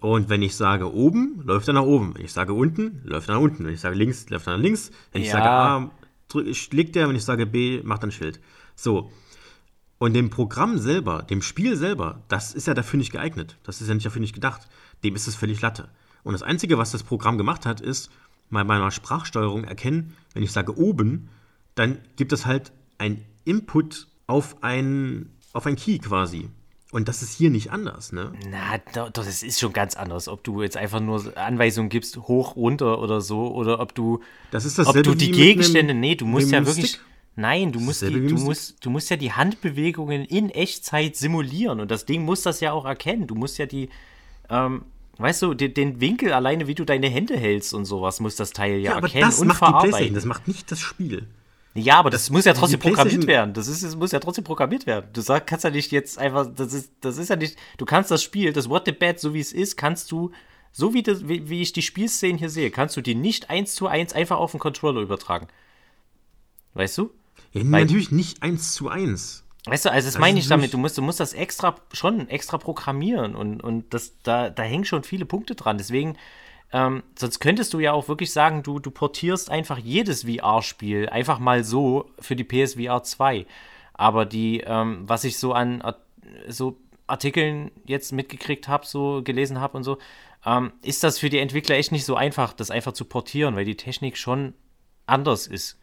und wenn ich sage oben, läuft er nach oben. Wenn ich sage unten, läuft er nach unten. Wenn ich sage links, läuft er nach links. Wenn ich Ja. sage A, schlägt er. Wenn ich sage B, macht er ein Schild. So. Und dem Programm selber, dem Spiel selber, das ist ja dafür nicht geeignet. Das ist ja nicht dafür nicht gedacht. Dem ist es völlig Latte. Und das Einzige, was das Programm gemacht hat, ist mal bei einer Sprachsteuerung erkennen, wenn ich sage oben, dann gibt es halt ein Input auf ein, auf ein Key quasi. Und das ist hier nicht anders, ne? Na, doch, das ist schon ganz anders, ob du jetzt einfach nur Anweisungen gibst, hoch, runter oder so, oder ob du, Das ist ob dasselbe du die Gegenstände, einem- nee, du musst ja wirklich, Stick. nein, du musst, die, du, musst, du musst ja die Handbewegungen in Echtzeit simulieren und das Ding muss das ja auch erkennen. Du musst ja die, ähm, weißt du, den, den Winkel alleine, wie du deine Hände hältst und sowas, muss das Teil ja, Ja, aber erkennen das und macht die Playstation, verarbeiten. das macht nicht das Spiel. Ja, aber das, muss ja trotzdem programmiert werden. Das, ist, das muss ja trotzdem programmiert werden. Du sag, kannst ja nicht jetzt einfach, das ist, das ist ja nicht, du kannst das Spiel, das What the Bad, so wie es ist, kannst du, so wie, das, wie, wie ich die Spielszenen hier sehe, kannst du die nicht eins zu eins einfach auf den Controller übertragen. Weißt du? Ja, Weil- natürlich nicht eins zu eins. Weißt du, also das Das meine ich damit, du musst, du musst das extra, schon extra programmieren und, und das, da, da hängen schon viele Punkte dran. Deswegen, ähm, sonst könntest du ja auch wirklich sagen, du, du portierst einfach jedes VR-Spiel einfach mal so für die PSVR 2. Aber die, ähm, was ich so an so Artikeln jetzt mitgekriegt habe, so gelesen habe und so, ähm, ist das für die Entwickler echt nicht so einfach, das einfach zu portieren, weil die Technik schon anders ist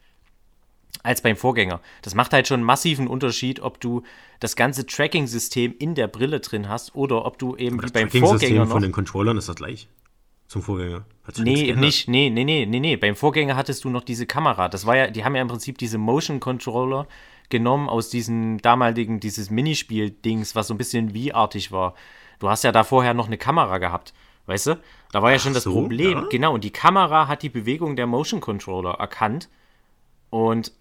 als beim Vorgänger. Das macht halt schon einen massiven Unterschied, ob du das ganze Tracking-System in der Brille drin hast oder ob du eben wie Das beim Tracking-System Vorgänger von noch. den Controllern ist das gleich. Zum Vorgänger. Hat sich nichts Nee, nicht. Nee, nee, nee, nee, nee. Beim Vorgänger hattest du noch diese Kamera. Das war ja, die haben ja im Prinzip diese Motion Controller genommen aus diesem damaligen, dieses Minispiel-Dings, was so ein bisschen wie-artig war. Du hast ja da vorher noch eine Kamera gehabt. Weißt du? Da war ja schon das so, Problem. ja? Genau, und die Kamera hat die Bewegung der Motion Controller erkannt und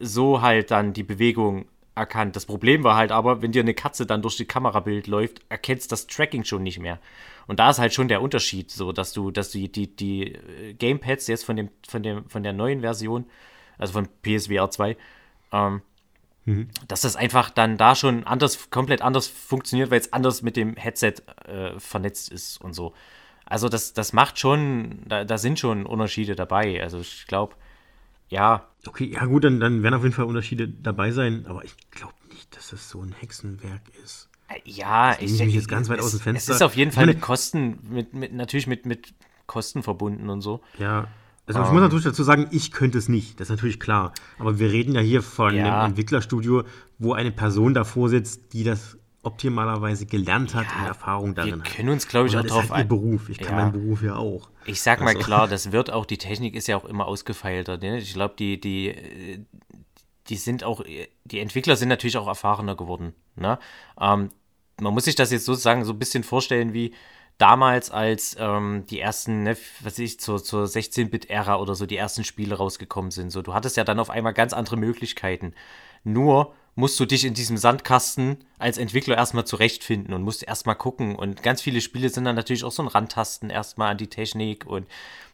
so halt dann die Bewegung erkannt. Das Problem war halt aber, wenn dir eine Katze dann durch die Kamerabild läuft, erkennst das Tracking schon nicht mehr. Und da ist halt schon der Unterschied, so dass du, dass die, die, die äh, Gamepads jetzt von dem, von dem, von der neuen Version, also von PSVR 2, ähm, mhm. dass das einfach dann da schon anders, komplett anders funktioniert, weil es anders mit dem Headset äh, vernetzt ist und so. Also das, das macht schon, da, da sind schon Unterschiede dabei. Also ich glaube, ja. Okay, ja gut, dann, dann werden auf jeden Fall Unterschiede dabei sein, aber ich glaube nicht, dass das so ein Hexenwerk ist. Äh, ja, ich nehme mich jetzt ganz weit es, aus dem Fenster. Es ist auf jeden Fall mit Kosten, mit, mit, natürlich mit, mit Kosten verbunden und so. Ja, also ich um, muss ähm. natürlich dazu sagen, ich könnte es nicht, das ist natürlich klar. Aber wir reden ja hier von ja. einem Entwicklerstudio, wo eine Person davor sitzt, die das optimalerweise gelernt hat ja, und Erfahrung darin hat. Wir können uns, glaube ich, auch darauf halt ein. Beruf. Ich kann ja. meinen Beruf ja auch. Ich sag mal also. klar, das [LAUGHS] wird auch, die Technik ist ja auch immer ausgefeilter. Ne? Ich glaube, die, die, die sind auch, die Entwickler sind natürlich auch erfahrener geworden. Ne? Ähm, man muss sich das jetzt sozusagen so ein bisschen vorstellen wie damals, als ähm, die ersten, ne, was weiß ich, zur, zur 16-Bit-Ära oder so die ersten Spiele rausgekommen sind. So, du hattest ja dann auf einmal ganz andere Möglichkeiten. Nur musst du dich in diesem Sandkasten als Entwickler erstmal zurechtfinden und musst erstmal gucken. Und ganz viele Spiele sind dann natürlich auch so ein Randtasten erstmal an die Technik. Und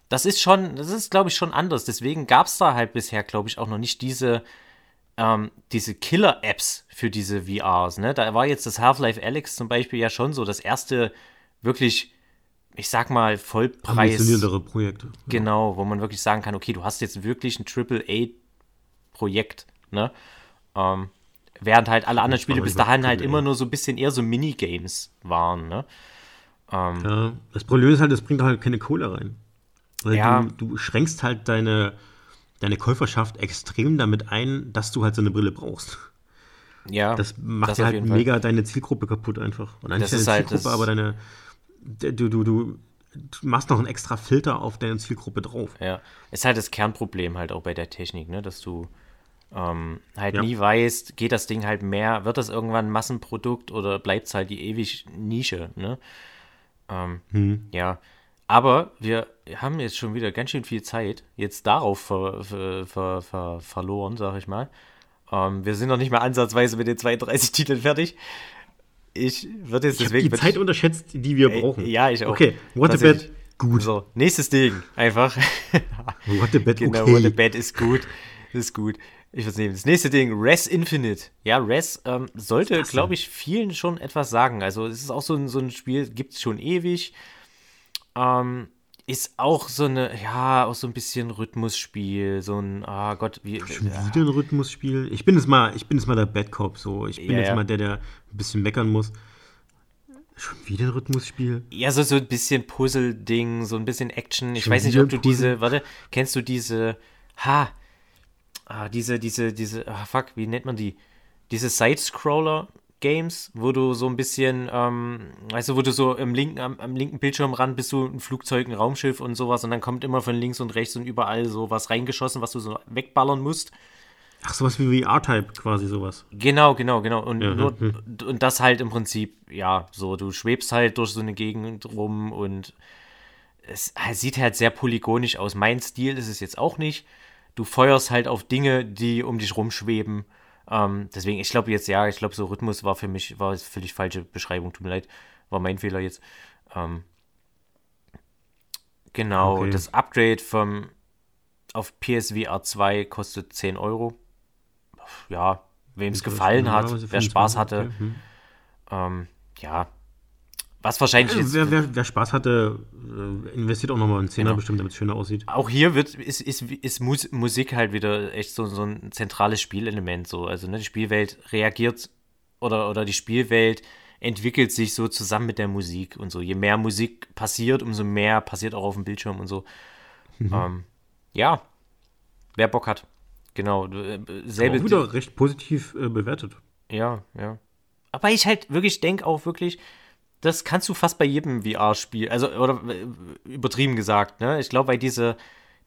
das ist schon, das ist, glaube ich, schon anders. Deswegen gab es da halt bisher, glaube ich, auch noch nicht diese, ähm, diese Killer-Apps für diese VRs. Ne? Da war jetzt das Half-Life Alex zum Beispiel ja schon so das erste wirklich, ich sag mal, Vollpreis. Projekte. Genau, wo man wirklich sagen kann, okay, du hast jetzt wirklich ein Triple-A-Projekt. Ne? Ähm, Während halt alle anderen Spiele bis dahin halt immer nur so ein bisschen eher so Minigames waren, ne? Ähm, ja, das Problem ist halt, es bringt halt keine Kohle rein. Weil ja. du, du schränkst halt deine, deine Käuferschaft extrem damit ein, dass du halt so eine Brille brauchst. Ja. Das macht das ja halt mega Fall. deine Zielgruppe kaputt einfach. Und dann das ist deine Zielgruppe, halt aber deine. Du, du, du, du machst noch einen extra Filter auf deine Zielgruppe drauf. Ja. Ist halt das Kernproblem halt auch bei der Technik, ne? Dass du ähm, halt ja. nie weißt, geht das Ding halt mehr, wird das irgendwann ein Massenprodukt oder bleibt es halt die ewig Nische, ne? Ähm, hm. Ja. Aber wir haben jetzt schon wieder ganz schön viel Zeit jetzt darauf ver, ver, ver, verloren, sag ich mal. Ähm, wir sind noch nicht mal ansatzweise mit den 32 Titeln fertig. Ich würde jetzt ich deswegen. Die Zeit unterschätzt, die wir brauchen. Ja, ich auch. Okay, Waterbed, gut. So, nächstes Ding, einfach. Waterbed, [LAUGHS] genau, okay. Waterbed ist gut. Ist gut. Ich weiß nicht, das nächste Ding, Res Infinite. Ja, Res ähm, sollte, glaube ich, vielen schon etwas sagen. Also, es ist auch so ein, so ein Spiel, gibt es schon ewig. Ähm, ist auch so eine, ja, auch so ein bisschen Rhythmusspiel, so ein, ah oh Gott, wie. Schon wieder ein Rhythmusspiel? Ich bin jetzt mal, ich bin jetzt mal der Bad Cop, so. Ich bin ja, jetzt ja. mal der, der ein bisschen meckern muss. Schon wieder ein Rhythmusspiel? Ja, so, so ein bisschen Puzzle-Ding, so ein bisschen Action. Ich Schon weiß nicht, ob du diese, warte, kennst du diese, ha, ah, diese, diese, diese, ah, fuck, wie nennt man die? Diese Side-Scroller-Games, wo du so ein bisschen, ähm, weißt du, wo du so im linken, am, am linken Bildschirmrand bist du ein Flugzeug, ein Raumschiff und sowas und dann kommt immer von links und rechts und überall so was reingeschossen, was du so wegballern musst. Ach, sowas wie VR-Type quasi sowas. Genau, genau, genau. Und, ja, nur, hm. und das halt im Prinzip, ja, so, du schwebst halt durch so eine Gegend rum und es sieht halt sehr polygonisch aus. Mein Stil ist es jetzt auch nicht du feuerst halt auf Dinge, die um dich rumschweben. Ähm, deswegen, ich glaube jetzt, ja, ich glaube, so Rhythmus war für mich, war völlig falsche Beschreibung, tut mir leid, war mein Fehler jetzt. Ähm, genau, okay. das Upgrade vom auf PSVR 2 kostet 10 Euro. Ja, wem es gefallen hat, wer Spaß hatte. Okay. Hm. Ähm, ja, was wahrscheinlich ist. Wer, wer, wer, Spaß hatte, äh, investiert auch nochmal einen Zehner genau. bestimmt, damit es schöner aussieht. Auch hier wird, ist, ist, ist Musik halt wieder echt so, so ein zentrales Spielelement. So. Also ne, die Spielwelt reagiert oder, oder die Spielwelt entwickelt sich so zusammen mit der Musik und so. Je mehr Musik passiert, umso mehr passiert auch auf dem Bildschirm und so. Mhm. Ähm, ja, wer Bock hat. Genau. Äh, selbe. Auch wieder recht positiv äh, bewertet. Ja, ja. Aber ich halt wirklich denke auch wirklich, das kannst du fast bei jedem VR-Spiel, also oder äh, übertrieben gesagt, ne? Ich glaube, bei diese,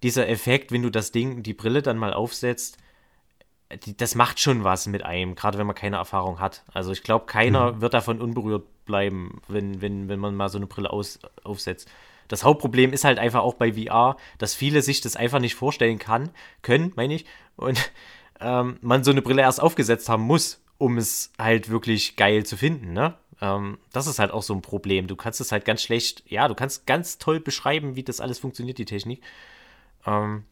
dieser Effekt, wenn du das Ding, die Brille dann mal aufsetzt, die, das macht schon was mit einem, gerade wenn man keine Erfahrung hat. Also ich glaube, keiner mhm. wird davon unberührt bleiben, wenn, wenn, wenn man mal so eine Brille aus, aufsetzt. Das Hauptproblem ist halt einfach auch bei VR, dass viele sich das einfach nicht vorstellen kann, können, meine ich. Und ähm, man so eine Brille erst aufgesetzt haben muss, um es halt wirklich geil zu finden, ne? Ähm, das ist halt auch so ein Problem. Du kannst es halt ganz schlecht, ja, du kannst ganz toll beschreiben, wie das alles funktioniert, die Technik. Ähm,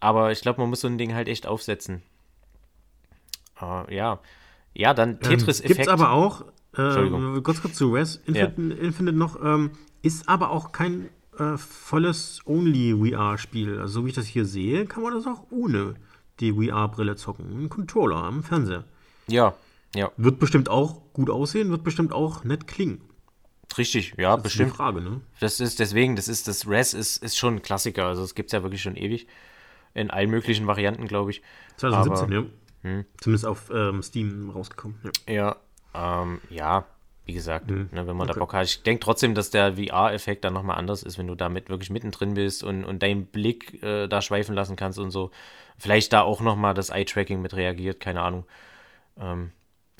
aber ich glaube, man muss so ein Ding halt echt aufsetzen. Äh, ja. Ja, dann Ähm, Tetris-Effekt. Gibt's aber auch, Entschuldigung. äh, ganz kurz zu Res Infinite, Infinite noch, ähm, ist aber auch kein äh, volles Only-VR-Spiel. Also so wie ich das hier sehe, kann man das auch ohne die VR-Brille zocken. Ein Controller am Fernseher. ja, ja, Wird bestimmt auch gut aussehen, wird bestimmt auch nett klingen. richtig, ja, Das ist bestimmt. Frage, ne? Das ist deswegen, das ist das Res ist, ist schon ein Klassiker. Also es gibt es ja wirklich schon ewig. In allen möglichen Varianten, glaube ich. 2017, Aber- ja. Zumindest auf ähm, Steam rausgekommen. Ja. Ja, ähm, ja, wie gesagt, ne, wenn man da okay. Bock hat. Ich denke trotzdem, dass der VR-Effekt dann nochmal anders ist, wenn du damit wirklich mittendrin bist und, und deinen Blick äh, da schweifen lassen kannst und so. Vielleicht da auch nochmal das Eye-Tracking mit reagiert, keine Ahnung. Ähm,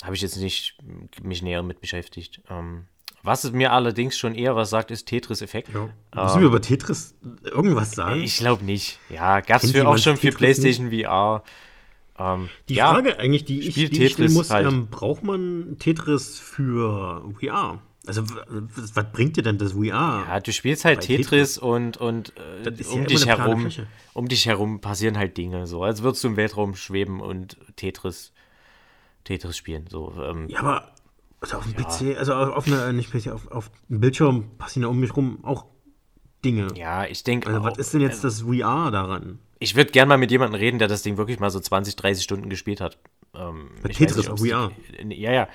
Habe ich jetzt nicht mich näher mit beschäftigt. Ähm, was es mir allerdings schon eher was sagt, ist Tetris-Effekt. Müssen wir über Tetris irgendwas sagen? Ich glaube nicht. Ja, gab es für auch schon für Tetris PlayStation VR. Ähm, Die ja, Frage eigentlich, die ich, die ich stellen Tetris muss, halt. ähm, braucht man Tetris für VR? Also, was, bringt dir denn das VR? Ja, du spielst halt Bei Tetris, und, und äh, ja um immer dich herum, um dich herum passieren halt Dinge, so als würdest du im Weltraum schweben und Tetris, Tetris spielen. So, ähm, Ja, aber also auf dem PC, also auf, einer, nicht PC, auf, auf dem Bildschirm passieren ja um mich rum auch Dinge. ja, ich denke, Also, was ist denn jetzt das VR daran? ich würde gern mal mit jemandem reden, der das Ding wirklich mal so 20, 30 Stunden gespielt hat. Ähm, Tetris auf VR. die- Ja, ja.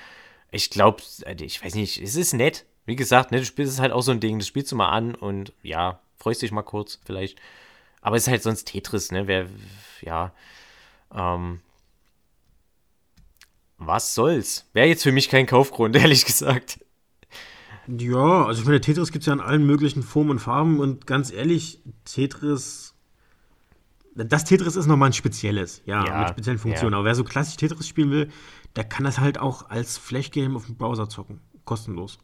Ich glaube, ich weiß nicht, es ist nett. Wie gesagt, ne, du spielst es halt auch so ein Ding, das spielst du mal an und ja, freust dich mal kurz vielleicht. Aber es ist halt sonst Tetris, ne? Wer, ja. Ähm, was soll's? Wäre jetzt für mich kein Kaufgrund, [LAUGHS] ehrlich gesagt. Ja, also ich meine, Tetris gibt es ja in allen möglichen Formen und Farben und ganz ehrlich, Tetris. Das Tetris ist nochmal ein spezielles, ja, Ja, mit speziellen Funktionen. ja. Aber wer so klassisch Tetris spielen will, der kann das halt auch als Flash-Game auf dem Browser zocken. Kostenlos.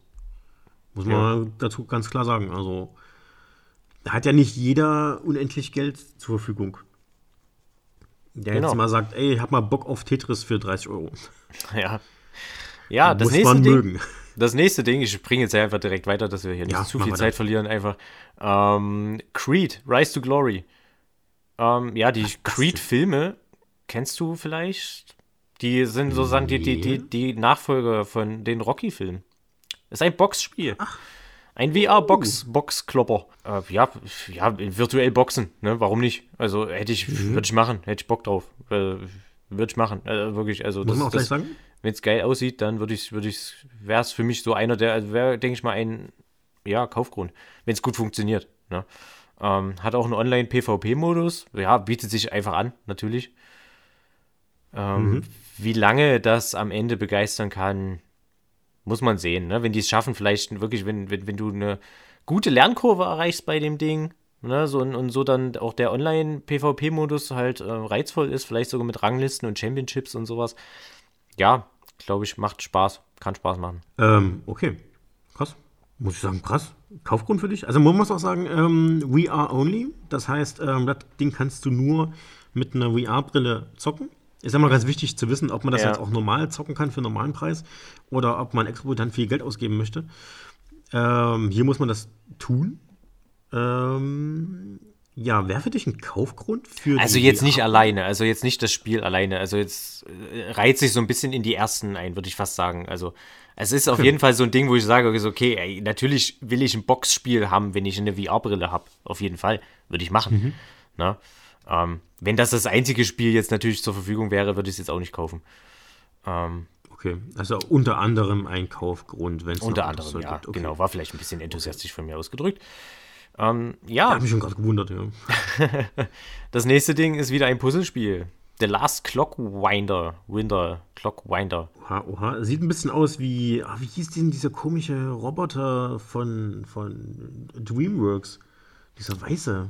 Muss man dazu ganz klar sagen. Also, da hat ja nicht jeder unendlich Geld zur Verfügung. Der Genau. jetzt mal sagt, ey, hab mal Bock auf Tetris für 30 Euro. [LAUGHS] Ja. Ja, das Muss nächste man Ding. mögen. Das nächste Ding, ich springe jetzt einfach direkt weiter, dass wir hier nicht Ja, zu viel Zeit das. verlieren, einfach. Ähm, Creed, Rise to Glory. Ähm, ja, die Creed-Filme kennst du vielleicht? Die sind sozusagen die, die, die, die Nachfolger von den Rocky-Filmen. Ist ein Boxspiel. Ein VR-Box, Boxklopper. Äh, ja, ja, virtuell Boxen, ne? Warum nicht? Also hätte ich, Mhm. würde ich machen, hätte ich Bock drauf. Äh, würde ich machen. Äh, wirklich, also Muss man auch gleich sagen? wenn es geil aussieht, dann würde ich, würde ich, wäre es für mich so einer der, also wäre, denke ich mal, ein, ja, Kaufgrund, wenn es gut funktioniert. Ne? Ähm, hat auch einen Online-PvP-Modus, ja, bietet sich einfach an, natürlich. Ähm, Wie lange das am Ende begeistern kann, muss man sehen. Ne? Wenn die es schaffen, vielleicht wirklich, wenn, wenn, wenn du eine gute Lernkurve erreichst bei dem Ding, ne? so, und so dann auch der Online-PvP-Modus halt äh, reizvoll ist, vielleicht sogar mit Ranglisten und Championships und sowas. Ja, glaube ich, macht Spaß, kann Spaß machen. Ähm, okay. Krass. Muss ich sagen, krass. Kaufgrund für dich? Also man muss auch sagen, ähm, VR only. Das heißt, ähm, das Ding kannst du nur mit einer VR-Brille zocken. Ist immer ganz wichtig zu wissen, ob man das Ja. jetzt auch normal zocken kann für einen normalen Preis oder ob man exorbitant viel Geld ausgeben möchte. Ähm, hier muss man das tun. Ähm, ja, wäre für dich ein Kaufgrund für Also jetzt VR? nicht alleine, also jetzt nicht das Spiel alleine. Also jetzt äh, reiht sich so ein bisschen in die ersten ein, würde ich fast sagen. Also es ist auf jeden Fall so ein Ding, wo ich sage, okay, ey, natürlich will ich ein Boxspiel haben, wenn ich eine VR-Brille habe. Auf jeden Fall, würde ich machen. Ne? Ähm, wenn das das einzige Spiel jetzt natürlich zur Verfügung wäre, würde ich es jetzt auch nicht kaufen. Ähm, Okay, also unter anderem ein Kaufgrund, wenn es unter anderem, ja. Okay. genau. War vielleicht ein bisschen enthusiastisch von mir ausgedrückt. Ähm, ja, Hab mich schon gerade gewundert, ja. [LAUGHS] Das nächste Ding ist wieder ein Puzzlespiel. The Last Clockwinder. Winder. Clockwinder. Oha, oha. Sieht ein bisschen aus wie, ah, wie hieß denn dieser komische Roboter von, von DreamWorks? Dieser weiße.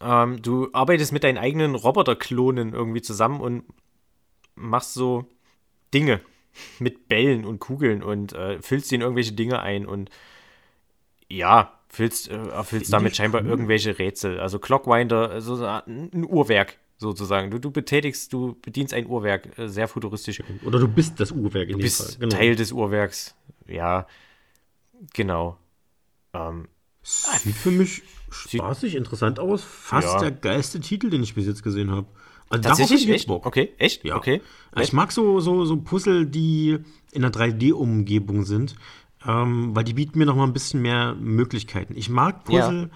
Ähm, du arbeitest mit deinen eigenen Roboterklonen irgendwie zusammen und machst so Dinge mit Bällen und Kugeln und äh, füllst ihnen irgendwelche Dinge ein und ja, füllst, äh, erfüllst damit scheinbar irgendwelche Rätsel. Also Clockwinder, also so ein Uhrwerk sozusagen. Du, du betätigst, du bedienst ein Uhrwerk, äh, sehr futuristisch. Oder du bist das Uhrwerk in Du dem bist Fall. Genau. Teil des Uhrwerks. Ja, genau. Ähm, Sieht für mich spaßig, interessant aus. Fast Ja. der geilste Titel, den ich bis jetzt gesehen habe. Also tatsächlich echt? Bock. Okay, echt? Ja. Okay. Ich mag so, so, so Puzzle, die in einer 3D-Umgebung sind, ähm, weil die bieten mir noch mal ein bisschen mehr Möglichkeiten. Ich mag Puzzle,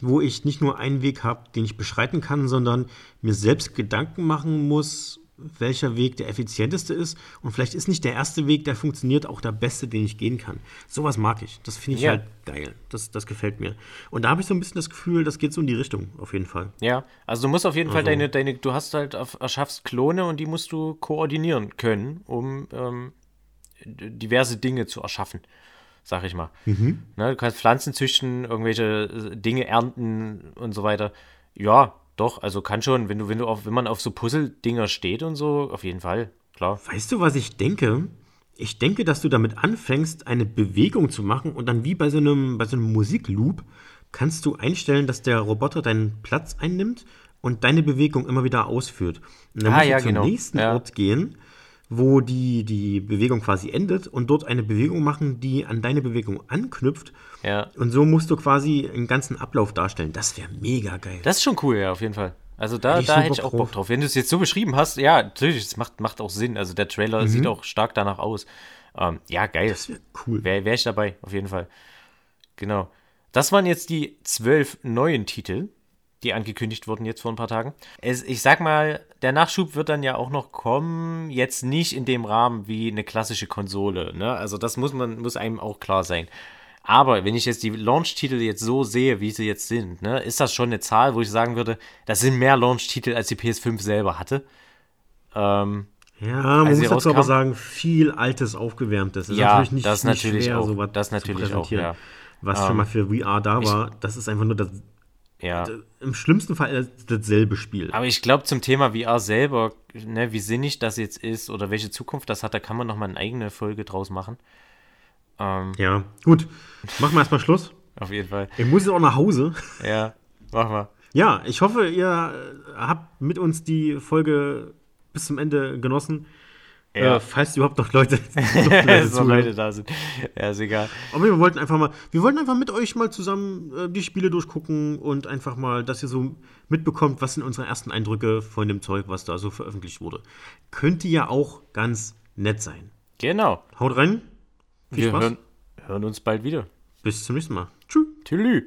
wo ich nicht nur einen Weg habe, den ich beschreiten kann, sondern mir selbst Gedanken machen muss, welcher Weg der effizienteste ist. Und vielleicht ist nicht der erste Weg, der funktioniert, auch der beste, den ich gehen kann. Sowas mag ich. Das finde ich Ja. halt geil. Das, das gefällt mir. Und da habe ich so ein bisschen das Gefühl, das geht so in die Richtung, auf jeden Fall. Ja, also du musst auf jeden Fall Also- deine, deine, du hast halt, erschaffst Klone und die musst du koordinieren können, um ähm, diverse Dinge zu erschaffen, sag ich mal. Mhm. Ne, du kannst Pflanzen züchten, irgendwelche äh, Dinge ernten und so weiter. Ja, doch, also kann schon, wenn du, wenn du auf, wenn man auf so Puzzle-Dinger steht und so, auf jeden Fall, klar. Weißt du, was ich denke? Ich denke, dass du damit anfängst, eine Bewegung zu machen und dann wie bei so einem, bei so einem Musikloop kannst du einstellen, dass der Roboter deinen Platz einnimmt und deine Bewegung immer wieder ausführt. Und dann Ah, musst ja, du zum genau. nächsten Ja. Ort gehen, wo die, die Bewegung quasi endet und dort eine Bewegung machen, die an deine Bewegung anknüpft. Ja. Und so musst du quasi einen ganzen Ablauf darstellen. Das wäre mega geil. Das ist schon cool, ja, auf jeden Fall. Also da, Hätte ich da hätte ich auch. Bock drauf. Wenn du es jetzt so beschrieben hast, ja, natürlich, es macht, macht auch Sinn. Also der Trailer Mhm. sieht auch stark danach aus. Ähm, ja, geil. Das wäre cool. Wäre wär ich dabei, auf jeden Fall. Genau. Das waren jetzt die zwölf neuen Titel, die angekündigt wurden jetzt vor ein paar Tagen. Es, ich sag mal, der Nachschub wird dann ja auch noch kommen, jetzt nicht in dem Rahmen wie eine klassische Konsole. Ne? Also das muss man, muss einem auch klar sein. Aber wenn ich jetzt die Launch-Titel jetzt so sehe, wie sie jetzt sind, ne, ist das schon eine Zahl, wo ich sagen würde, das sind mehr Launch-Titel, als die PS5 selber hatte. Ähm, Ja, man muss dazu aber sagen, viel Altes, Aufgewärmtes. Das Ja, ist nicht, das nicht natürlich schwer, auch. sowas Das zu natürlich auch, präsentieren. ja. Was schon mal für VR da war, das ist einfach nur das, ja. im schlimmsten Fall das- dasselbe Spiel. Aber ich glaube, zum Thema VR selber, ne, wie sinnig das jetzt ist oder welche Zukunft das hat, da kann man noch mal eine eigene Folge draus machen. Ähm, Ja, gut. Machen wir erstmal Schluss. auf jeden Fall. Ich muss jetzt auch nach Hause. Ja, mach mal. Ja, ich hoffe, ihr habt mit uns die Folge bis zum Ende genossen. Ja. Äh, falls überhaupt noch Leute, [LAUGHS] [LAUGHS] noch Leute so zuhören. Leute da sind. Ja, ist egal. Aber wir wollten einfach mal, wir wollten einfach mit euch mal zusammen äh, die Spiele durchgucken und einfach mal, dass ihr so mitbekommt, was sind unsere ersten Eindrücke von dem Zeug, was da so veröffentlicht wurde. Könnte ja auch ganz nett sein. Genau. Haut rein. Viel Wir Spaß. hören, hören uns bald wieder. Bis zum nächsten Mal. Tschüss. Tschüss.